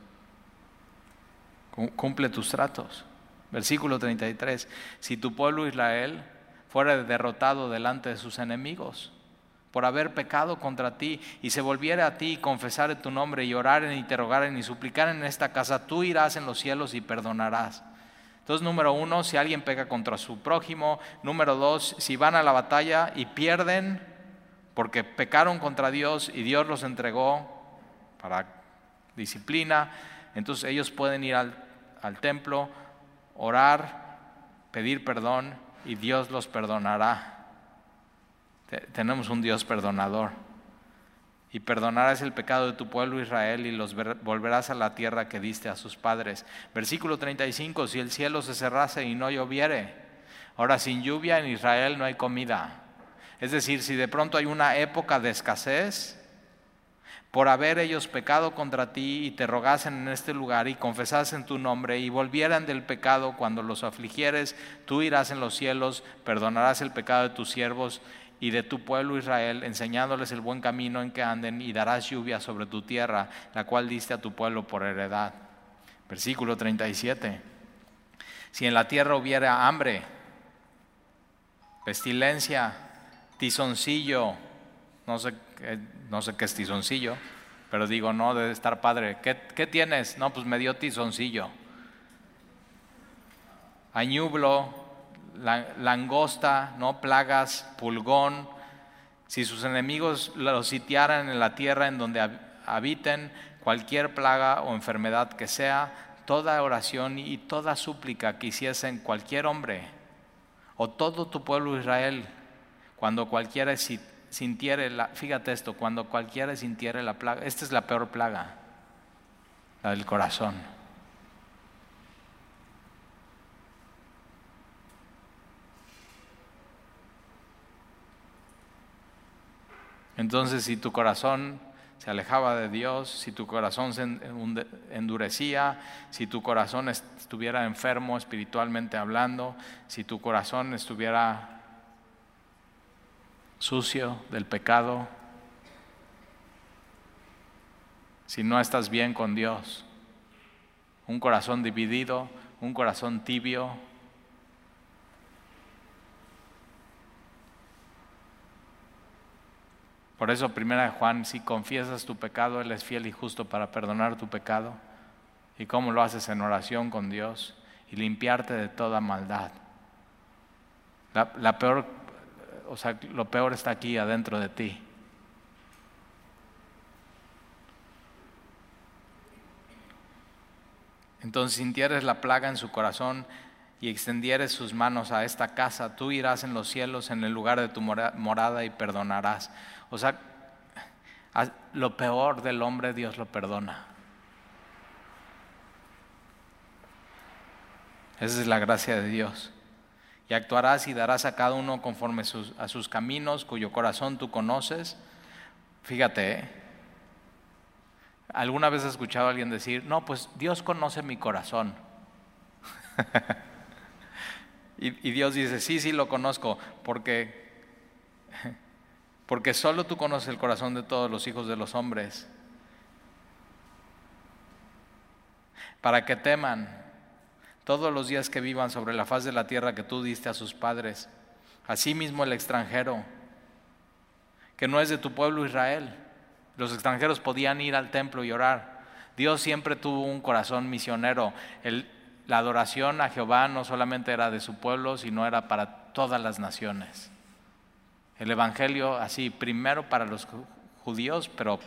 Cumple tus tratos. Versículo 33. Si tu pueblo Israel fuera derrotado delante de sus enemigos por haber pecado contra ti y se volviera a ti y confesar tu nombre y orar y interrogar y suplicar en esta casa, tú irás en los cielos y perdonarás. Entonces, número uno, si alguien peca contra su prójimo. Número dos, si van a la batalla y pierden porque pecaron contra Dios y Dios los entregó para disciplina. Entonces ellos pueden ir al, templo, orar, pedir perdón y Dios los perdonará. Tenemos un Dios perdonador. Y perdonarás el pecado de tu pueblo Israel y los volverás a la tierra que diste a sus padres. Versículo 35, si el cielo se cerrase y no lloviere. Ahora, sin lluvia en Israel no hay comida. Es decir, si de pronto hay una época de escasez, por haber ellos pecado contra ti y te rogasen en este lugar y confesasen tu nombre y volvieran del pecado cuando los afligieres, tú irás en los cielos, perdonarás el pecado de tus siervos y de tu pueblo Israel, enseñándoles el buen camino en que anden y darás lluvia sobre tu tierra, la cual diste a tu pueblo por heredad. Versículo 37. Si en la tierra hubiera hambre, pestilencia, tizoncillo, no sé, no sé qué es tizoncillo, pero digo, no, debe estar padre. ¿Qué, qué tienes? No, pues me dio tizoncillo. Añublo, langosta, no plagas, pulgón. Si sus enemigos los sitiaran en la tierra en donde habiten, cualquier plaga o enfermedad que sea, toda oración y toda súplica que hiciesen cualquier hombre o todo tu pueblo Israel, cuando cualquiera sintiere la, fíjate esto, cuando cualquiera sintiere la plaga, esta es la peor plaga, la del corazón. Entonces, si tu corazón se alejaba de Dios, si tu corazón se endurecía, si tu corazón estuviera enfermo espiritualmente hablando, si tu corazón estuviera sucio del pecado, si no estás bien con Dios, un corazón dividido, un corazón tibio. Por eso, primera de Juan, si confiesas tu pecado, Él es fiel y justo para perdonar tu pecado. ¿Y cómo lo haces en oración con Dios? Y limpiarte de toda maldad. La, peor o sea, lo peor está aquí adentro de ti. Entonces sintieres la plaga en su corazón y extendieres sus manos a esta casa, tú irás en los cielos en el lugar de tu morada y perdonarás. O sea, lo peor del hombre Dios lo perdona. Esa es la gracia de Dios y actuarás y darás a cada uno conforme a sus caminos, cuyo corazón tú conoces. Fíjate, ¿eh? ¿alguna vez has escuchado a alguien decir, no, pues Dios conoce mi corazón? y, y, Dios dice, sí, sí, lo conozco, porque, porque solo tú conoces el corazón de todos los hijos de los hombres. Para que teman todos los días que vivan sobre la faz de la tierra que tú diste a sus padres, asimismo el extranjero, que no es de tu pueblo Israel. Los extranjeros podían ir al templo y orar. Dios siempre tuvo un corazón misionero. la adoración a Jehová no solamente era de su pueblo, sino era para todas las naciones. El Evangelio así, primero para los judíos, pero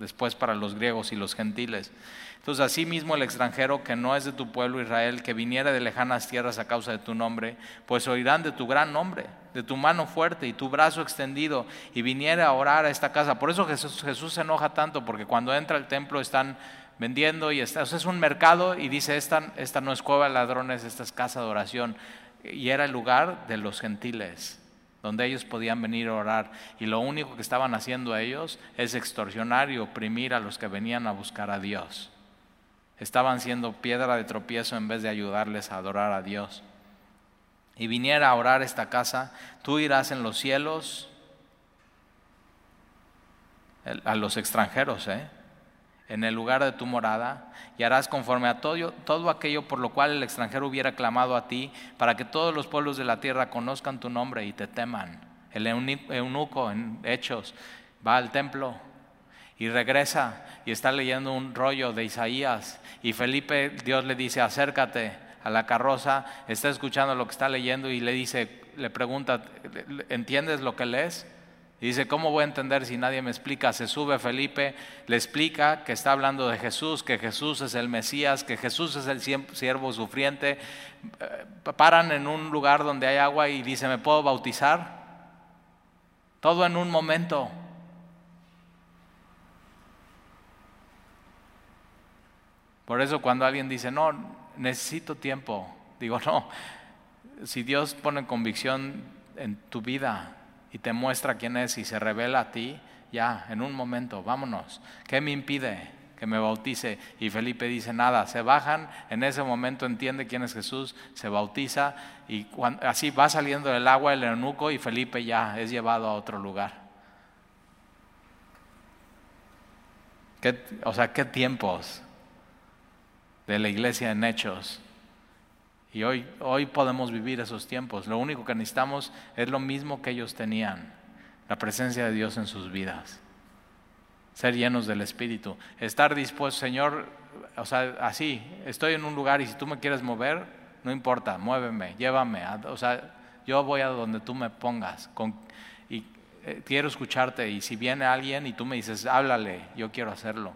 después para los griegos y los gentiles. Entonces, asimismo el extranjero que no es de tu pueblo Israel, que viniera de lejanas tierras a causa de tu nombre, pues oirán de tu gran nombre, de tu mano fuerte y tu brazo extendido, y viniera a orar a esta casa. Por eso Jesús, se enoja tanto, porque cuando entra al templo están vendiendo y está, es un mercado y dice, esta no es cueva de ladrones, esta es casa de oración. Y era el lugar de los gentiles donde ellos podían venir a orar y lo único que estaban haciendo ellos es extorsionar y oprimir a los que venían a buscar a Dios estaban siendo piedra de tropiezo en vez de ayudarles a adorar a Dios. Y viniera a orar esta casa, tú irás en los cielos a los extranjeros, ¿eh? En el lugar de tu morada, y harás conforme a todo, todo aquello por lo cual el extranjero hubiera clamado a ti, para que todos los pueblos de la tierra conozcan tu nombre y te teman. El eunuco en Hechos va al templo y regresa y está leyendo un rollo de Isaías y Felipe, Dios le dice, acércate a la carroza, está escuchando lo que está leyendo y le dice, le pregunta, ¿entiendes lo que lees? Y dice, ¿cómo voy a entender si nadie me explica? Se sube Felipe, le explica que está hablando de Jesús, que Jesús es el Mesías, que Jesús es el siervo sufriente. Eh, paran en un lugar donde hay agua y dice, ¿me puedo bautizar? Todo en un momento. Por eso cuando alguien dice, no, necesito tiempo, digo, no, si Dios pone convicción en tu vida, y te muestra quién es y se revela a ti, ya, en un momento, vámonos. ¿Qué me impide que me bautice? Y Felipe dice, nada, se bajan, en ese momento entiende quién es Jesús, se bautiza y así va saliendo del agua el eunuco y Felipe ya es llevado a otro lugar. o sea, qué tiempos de la iglesia en hechos y hoy, hoy podemos vivir esos tiempos. Lo único que necesitamos es lo mismo que ellos tenían, la presencia de Dios en sus vidas. Ser llenos del Espíritu. Estar dispuesto, Señor, o sea, así, estoy en un lugar y si tú me quieres mover, no importa, muéveme, llévame. O sea, yo voy a donde tú me pongas. y eh, quiero escucharte. Y si viene alguien y tú me dices, háblale, yo quiero hacerlo.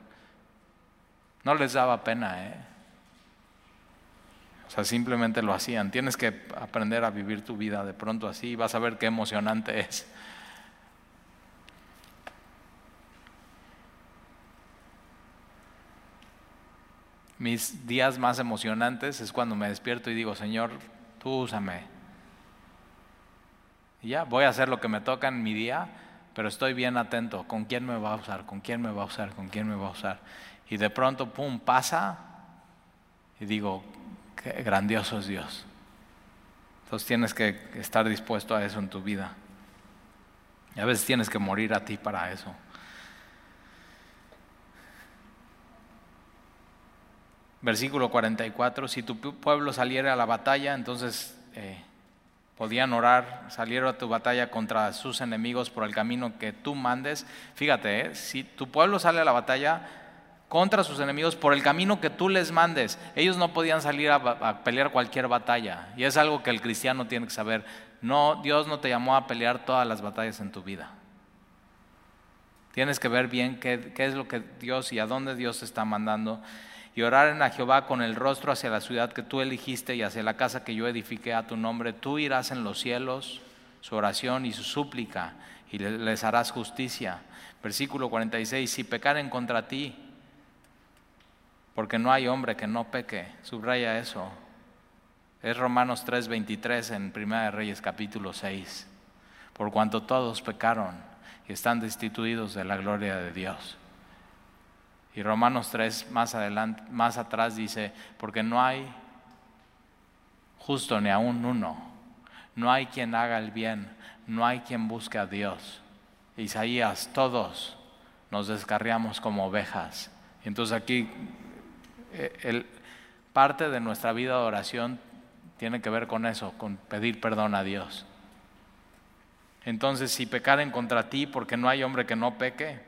No les daba pena, ¿eh? Sea, simplemente lo hacían. Tienes que aprender a vivir tu vida de pronto así y vas a ver qué emocionante es. Mis días más emocionantes es cuando me despierto y digo, Señor, tú úsame. Y ya, voy a hacer lo que me toca en mi día, pero estoy bien atento. ¿Con quién me va a usar? ¿Con quién me va a usar? ¿Con quién me va a usar? Y de pronto, pum, pasa y digo, Grandioso es Dios. Entonces tienes que estar dispuesto a eso en tu vida. Y a veces tienes que morir a ti para eso. Versículo 44, si tu pueblo saliera a la batalla, entonces eh, podían orar, salieron a tu batalla contra sus enemigos por el camino que tú mandes. Fíjate, eh, si tu pueblo sale a la batalla, contra sus enemigos por el camino que tú les mandes. Ellos no podían salir a, pelear cualquier batalla. Y es algo que el cristiano tiene que saber. No, Dios no te llamó a pelear todas las batallas en tu vida. Tienes que ver bien qué, qué es lo que Dios y a dónde Dios te está mandando. Y orar a Jehová con el rostro hacia la ciudad que tú eligiste y hacia la casa que yo edifiqué a tu nombre. Tú irás en los cielos, su oración y su súplica, y les harás justicia. Versículo 46, si pecaren contra ti, porque no hay hombre que no peque. Subraya eso. Es Romanos 3:23 en Primera de Reyes capítulo 6. Por cuanto todos pecaron y están destituidos de la gloria de Dios. Y Romanos 3 más adelante, más atrás dice, porque no hay justo ni aún uno. No hay quien haga el bien, no hay quien busque a Dios. Isaías, todos nos descarriamos como ovejas. Entonces aquí el, parte de nuestra vida de oración tiene que ver con eso, con pedir perdón a Dios. Entonces, si pecaren contra ti, porque no hay hombre que no peque,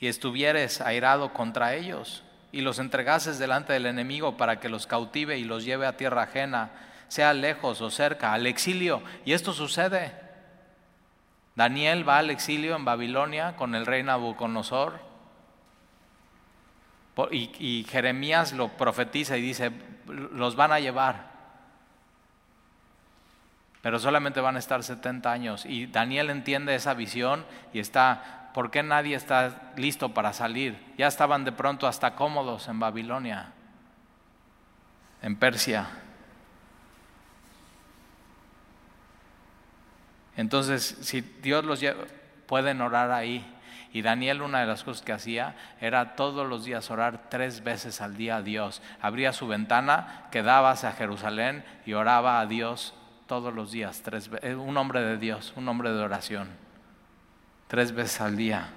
y estuvieres airado contra ellos, y los entregases delante del enemigo para que los cautive y los lleve a tierra ajena, sea lejos o cerca, al exilio, y esto sucede. Daniel va al exilio en Babilonia con el rey Nabucodonosor y, Jeremías lo profetiza y dice, los van a llevar, pero solamente van a estar 70 años. Y Daniel entiende esa visión y está, ¿por qué nadie está listo para salir? Ya estaban de pronto hasta cómodos en Babilonia, en Persia. Entonces, si Dios los lleva, pueden orar ahí. Y Daniel una de las cosas que hacía era todos los días orar tres veces al día a Dios. Abría su ventana, quedaba hacia Jerusalén y oraba a Dios todos los días. Tres, un hombre de Dios, un hombre de oración. Tres veces al día.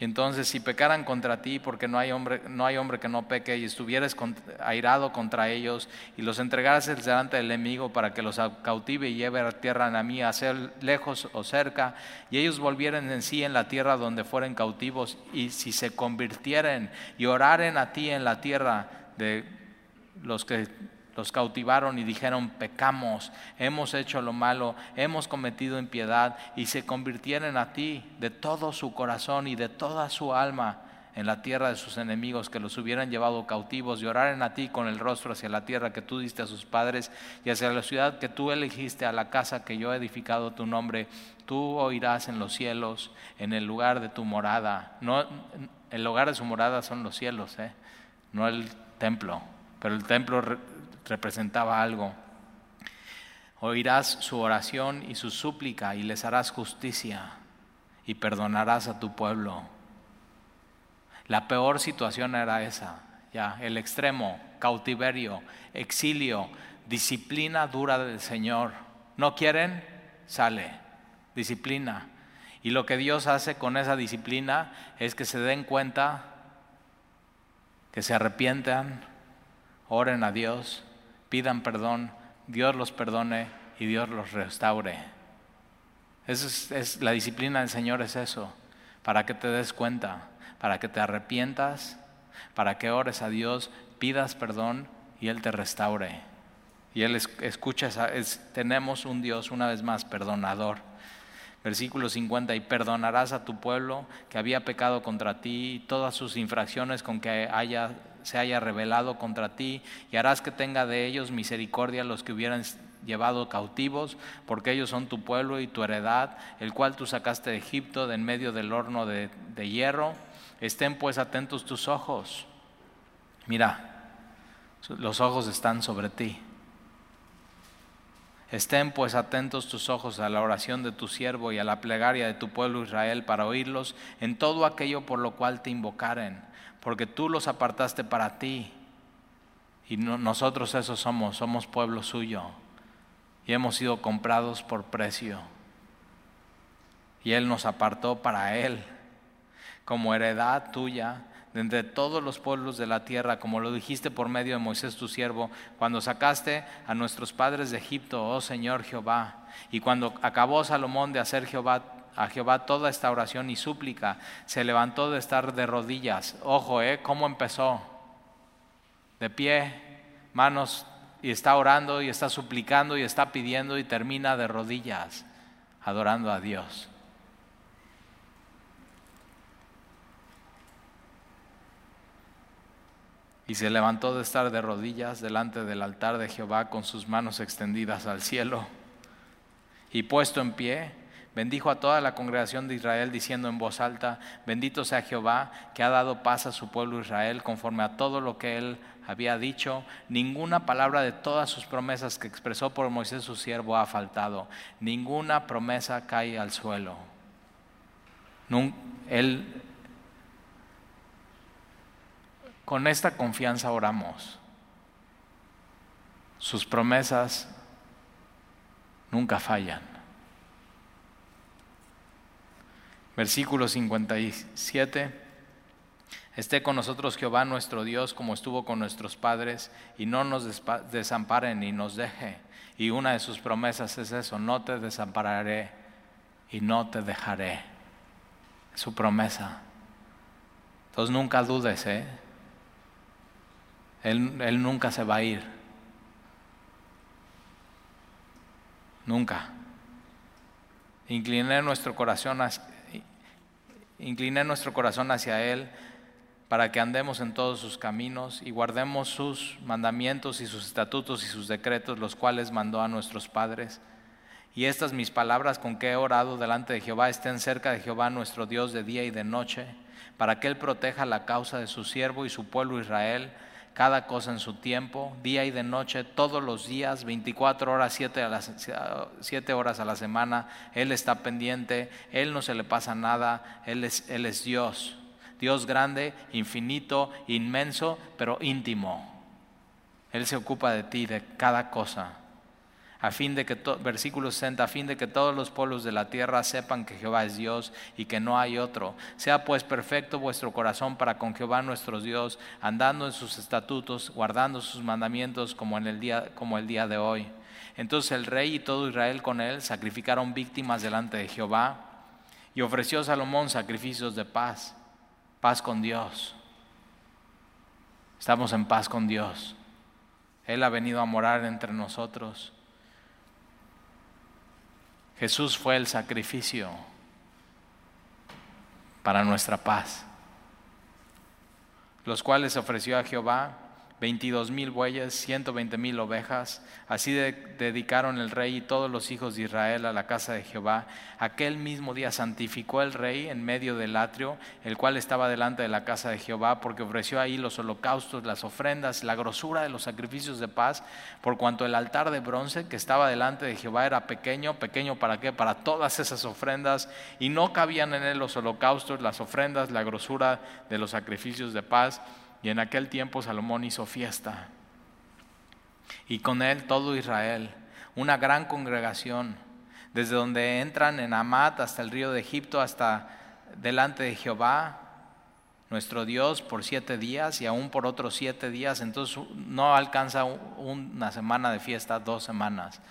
Entonces si pecaran contra ti, porque no hay hombre, no hay hombre que no peque, y estuvieras airado contra ellos, y los entregaras delante del enemigo para que los cautive y lleve a tierra a ser lejos o cerca, y ellos volvieran en sí en la tierra donde fueren cautivos, y si se convirtieren y oraren a ti en la tierra de los que los cautivaron y dijeron, pecamos, hemos hecho lo malo, hemos cometido impiedad, y se convirtieron a ti de todo su corazón y de toda su alma en la tierra de sus enemigos, que los hubieran llevado cautivos, y oraren a ti con el rostro hacia la tierra que tú diste a sus padres, y hacia la ciudad que tú elegiste, a la casa que yo he edificado tu nombre, tú oirás en los cielos, en el lugar de tu morada. No, el lugar de su morada son los cielos, ¿eh? no el templo, pero el templo representaba algo. Oirás su oración y su súplica y les harás justicia y perdonarás a tu pueblo. La peor situación era esa, ya, el extremo, cautiverio, exilio, disciplina dura del Señor. ¿No quieren? Sale, disciplina. Y lo que Dios hace con esa disciplina es que se den cuenta, que se arrepientan, oren a Dios pidan perdón, Dios los perdone y Dios los restaure. Es, es, la disciplina del Señor es eso, para que te des cuenta, para que te arrepientas, para que ores a Dios, pidas perdón y Él te restaure. Y Él escucha, tenemos un Dios una vez más perdonador. Versículo 50, y perdonarás a tu pueblo que había pecado contra ti, todas sus infracciones con que haya se haya revelado contra ti y harás que tenga de ellos misericordia los que hubieran llevado cautivos, porque ellos son tu pueblo y tu heredad, el cual tú sacaste de Egipto, de en medio del horno de, de hierro. Estén pues atentos tus ojos. Mira, los ojos están sobre ti. Estén pues atentos tus ojos a la oración de tu siervo y a la plegaria de tu pueblo Israel para oírlos en todo aquello por lo cual te invocaren porque tú los apartaste para ti. Y nosotros esos somos, somos pueblo suyo. Y hemos sido comprados por precio. Y Él nos apartó para Él, como heredad tuya, de entre todos los pueblos de la tierra, como lo dijiste por medio de Moisés tu siervo, cuando sacaste a nuestros padres de Egipto, oh Señor Jehová. Y cuando acabó Salomón de hacer a Jehová toda esta oración y súplica. Se levantó de estar de rodillas. Ojo, ¿eh? ¿Cómo empezó? De pie, manos, y está orando y está suplicando y está pidiendo y termina de rodillas, adorando a Dios. Y se levantó de estar de rodillas delante del altar de Jehová con sus manos extendidas al cielo. Y puesto en pie, Bendijo a toda la congregación de Israel diciendo en voz alta, bendito sea Jehová que ha dado paz a su pueblo Israel conforme a todo lo que él había dicho. Ninguna palabra de todas sus promesas que expresó por Moisés su siervo ha faltado. Ninguna promesa cae al suelo. Él, con esta confianza oramos. Sus promesas nunca fallan. Versículo 57. Esté con nosotros Jehová nuestro Dios como estuvo con nuestros padres y no nos desampare ni nos deje. Y una de sus promesas es eso, no te desampararé y no te dejaré. Su promesa. Entonces nunca dudes, ¿eh? Él, nunca se va a ir. Nunca. Incliné nuestro corazón Incline nuestro corazón hacia Él para que andemos en todos sus caminos y guardemos sus mandamientos y sus estatutos y sus decretos, los cuales mandó a nuestros padres. Y estas mis palabras con que he orado delante de Jehová estén cerca de Jehová nuestro Dios de día y de noche, para que Él proteja la causa de su siervo y su pueblo Israel cada cosa en su tiempo, día y de noche, todos los días, 24 horas, 7, a las, horas a la semana. Él está pendiente, Él no se le pasa nada, Él es, Él es Dios. Dios grande, infinito, inmenso, pero íntimo. Él se ocupa de ti, de cada cosa a fin de que, versículo 60, a fin de que todos los pueblos de la tierra sepan que Jehová es Dios y que no hay otro. Sea pues perfecto vuestro corazón para con Jehová nuestro Dios, andando en sus estatutos, guardando sus mandamientos como, en el día, como el día de hoy. Entonces el rey y todo Israel con él sacrificaron víctimas delante de Jehová y ofreció Salomón sacrificios de paz, paz con Dios. Estamos en paz con Dios. Él ha venido a morar entre nosotros. Jesús fue el sacrificio para nuestra paz, los cuales ofreció a Jehová 22 mil bueyes, 120 mil ovejas. Así dedicaron el rey y todos los hijos de Israel a la casa de Jehová. Aquel mismo día santificó el rey en medio del atrio, el cual estaba delante de la casa de Jehová, porque ofreció ahí los holocaustos, las ofrendas, la grosura de los sacrificios de paz, por cuanto el altar de bronce que estaba delante de Jehová era pequeño, pequeño para qué? Para todas esas ofrendas, y no cabían en él los holocaustos, las ofrendas, la grosura de los sacrificios de paz y en aquel tiempo Salomón hizo fiesta. Y con él todo Israel, una gran congregación, desde donde entran en Amat hasta el río de Egipto, hasta delante de Jehová, nuestro Dios, por siete días y aún por otros siete días. Entonces no alcanza una semana de fiesta, dos semanas.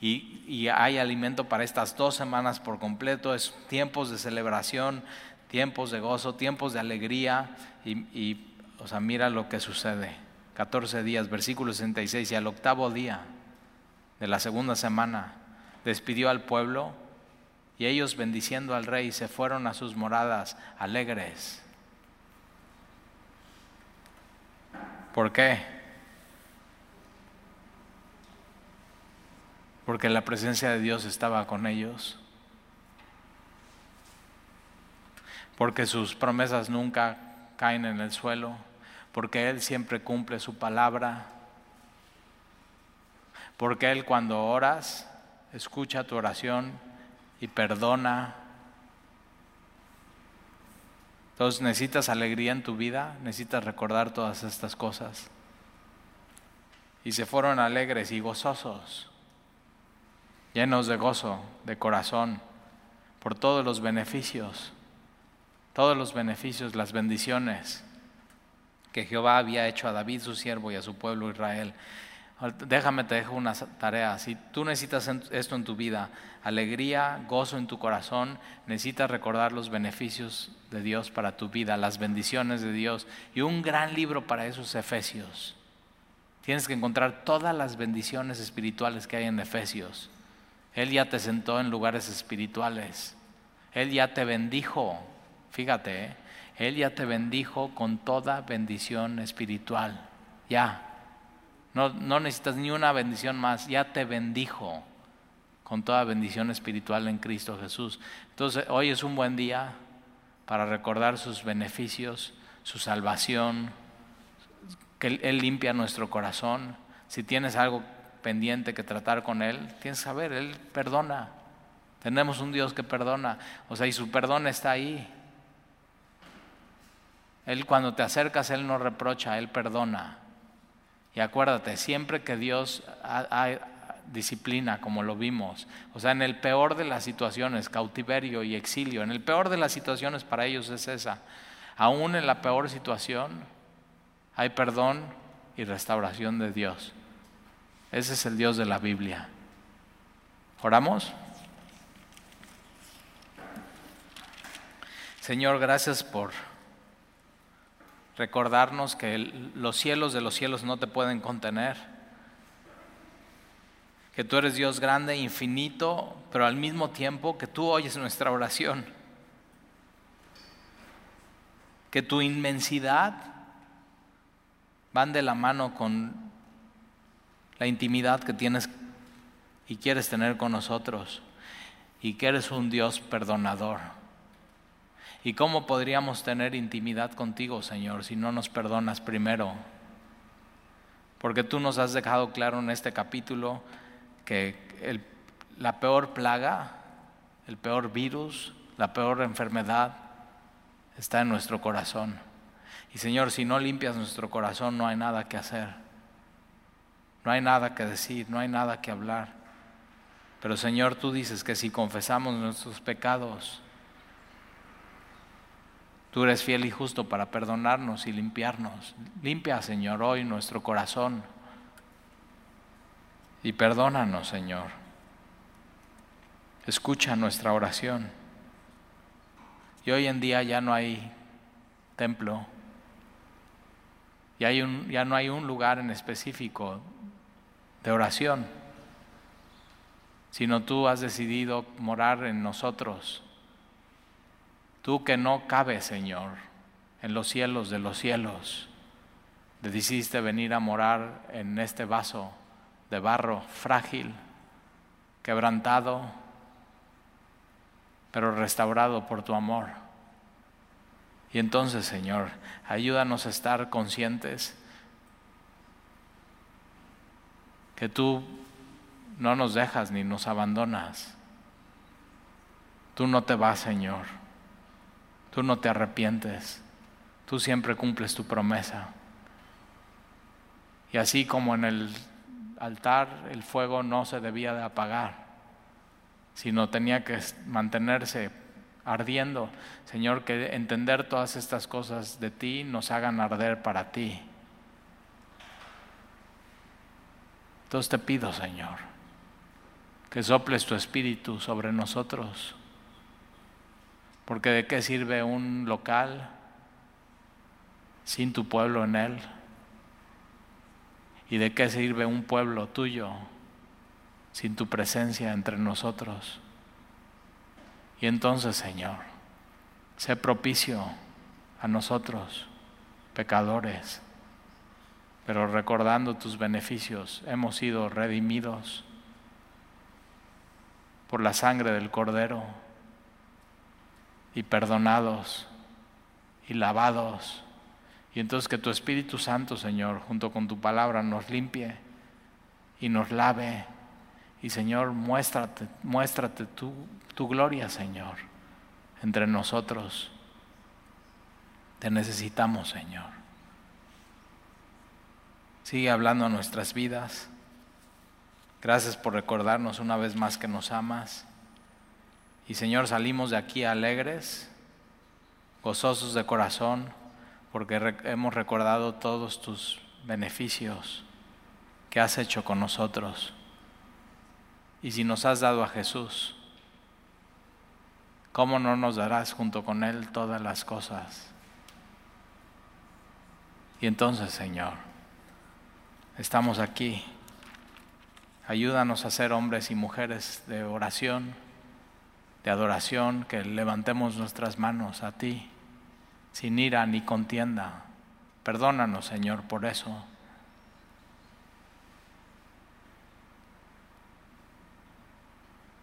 Y, hay alimento para estas dos semanas por completo. Es tiempos de celebración, tiempos de gozo, tiempos de alegría y o sea, mira lo que sucede. 14 días, versículo 66, y al octavo día de la segunda semana despidió al pueblo y ellos bendiciendo al rey se fueron a sus moradas alegres. ¿Por qué? Porque la presencia de Dios estaba con ellos. Porque sus promesas nunca caen en el suelo porque Él siempre cumple su palabra, porque Él cuando oras, escucha tu oración y perdona. Entonces necesitas alegría en tu vida, necesitas recordar todas estas cosas. Y se fueron alegres y gozosos, llenos de gozo, de corazón, por todos los beneficios, todos los beneficios, las bendiciones que Jehová había hecho a David su siervo y a su pueblo Israel. Déjame, te dejo una tarea. Si tú necesitas esto en tu vida, alegría, gozo en tu corazón, necesitas recordar los beneficios de Dios para tu vida, las bendiciones de Dios. Y un gran libro para esos Efesios. Tienes que encontrar todas las bendiciones espirituales que hay en Efesios. Él ya te sentó en lugares espirituales. Él ya te bendijo. Fíjate, ¿eh? Él ya te bendijo con toda bendición espiritual. Ya. No, no, necesitas ni una bendición más. Ya te bendijo con toda bendición espiritual en Cristo Jesús. Entonces, hoy es un buen día para recordar sus beneficios, su salvación, que Él, limpia nuestro corazón. Si tienes algo pendiente que tratar con Él, tienes que saber, Él perdona. Tenemos un Dios que perdona. O sea, y su perdón está ahí. Él cuando te acercas, Él no reprocha, Él perdona. Y acuérdate, siempre que Dios hay disciplina, como lo vimos, o sea, en el peor de las situaciones, cautiverio y exilio, en el peor de las situaciones para ellos es esa. Aún en la peor situación hay perdón y restauración de Dios. Ese es el Dios de la Biblia. ¿Oramos? Señor, gracias por recordarnos que los cielos de los cielos no te pueden contener, que tú eres Dios grande, infinito, pero al mismo tiempo que tú oyes nuestra oración, que tu inmensidad van de la mano con la intimidad que tienes y quieres tener con nosotros, y que eres un Dios perdonador. ¿Y cómo podríamos tener intimidad contigo, Señor, si no nos perdonas primero? Porque tú nos has dejado claro en este capítulo que la peor plaga, el peor virus, la peor enfermedad está en nuestro corazón. Y Señor, si no limpias nuestro corazón, no hay nada que hacer. No hay nada que decir, no hay nada que hablar. Pero Señor, tú dices que si confesamos nuestros pecados, Tú eres fiel y justo para perdonarnos y limpiarnos. Limpia, Señor, hoy nuestro corazón. Y perdónanos, Señor. Escucha nuestra oración. Y hoy en día ya no hay templo. Y hay un, ya no hay un lugar en específico de oración, sino tú has decidido morar en nosotros. Tú que no cabes, Señor, en los cielos de los cielos, decidiste venir a morar en este vaso de barro frágil, quebrantado, pero restaurado por tu amor. Y entonces, Señor, ayúdanos a estar conscientes que tú no nos dejas ni nos abandonas. Tú no te vas, Señor. Tú no te arrepientes. Tú siempre cumples tu promesa. Y así como en el altar el fuego no se debía de apagar, sino tenía que mantenerse ardiendo. Señor, que entender todas estas cosas de ti nos hagan arder para ti. Entonces te pido, Señor, que soples tu espíritu sobre nosotros. Porque de qué sirve un local sin tu pueblo en él? ¿Y de qué sirve un pueblo tuyo sin tu presencia entre nosotros? Y entonces, Señor, sé propicio a nosotros, pecadores, pero recordando tus beneficios, hemos sido redimidos por la sangre del Cordero y perdonados y lavados y entonces que tu Espíritu Santo, Señor, junto con tu palabra, nos limpie y nos lave. Y Señor, muéstrate, muéstrate tu, tu gloria, Señor, entre nosotros. Te necesitamos, Señor. Sigue hablando a nuestras vidas. Gracias por recordarnos una vez más que nos amas. Y Señor, salimos de aquí alegres, gozosos de corazón porque hemos recordado todos tus beneficios que has hecho con nosotros. Y si nos has dado a Jesús, ¿cómo no nos darás junto con Él todas las cosas? Y entonces, Señor, estamos aquí. Ayúdanos a ser hombres y mujeres de oración, de adoración, que levantemos nuestras manos a ti sin ira ni contienda. Perdónanos, Señor, por eso.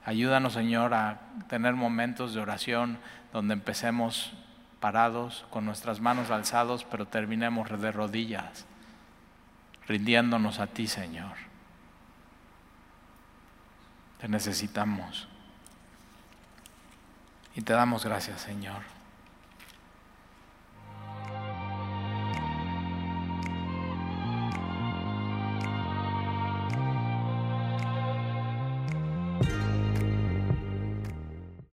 Ayúdanos, Señor, a tener momentos de oración donde empecemos parados, con nuestras manos alzados, pero terminemos de rodillas, rindiéndonos a ti, Señor. Te necesitamos. Y te damos gracias, Señor.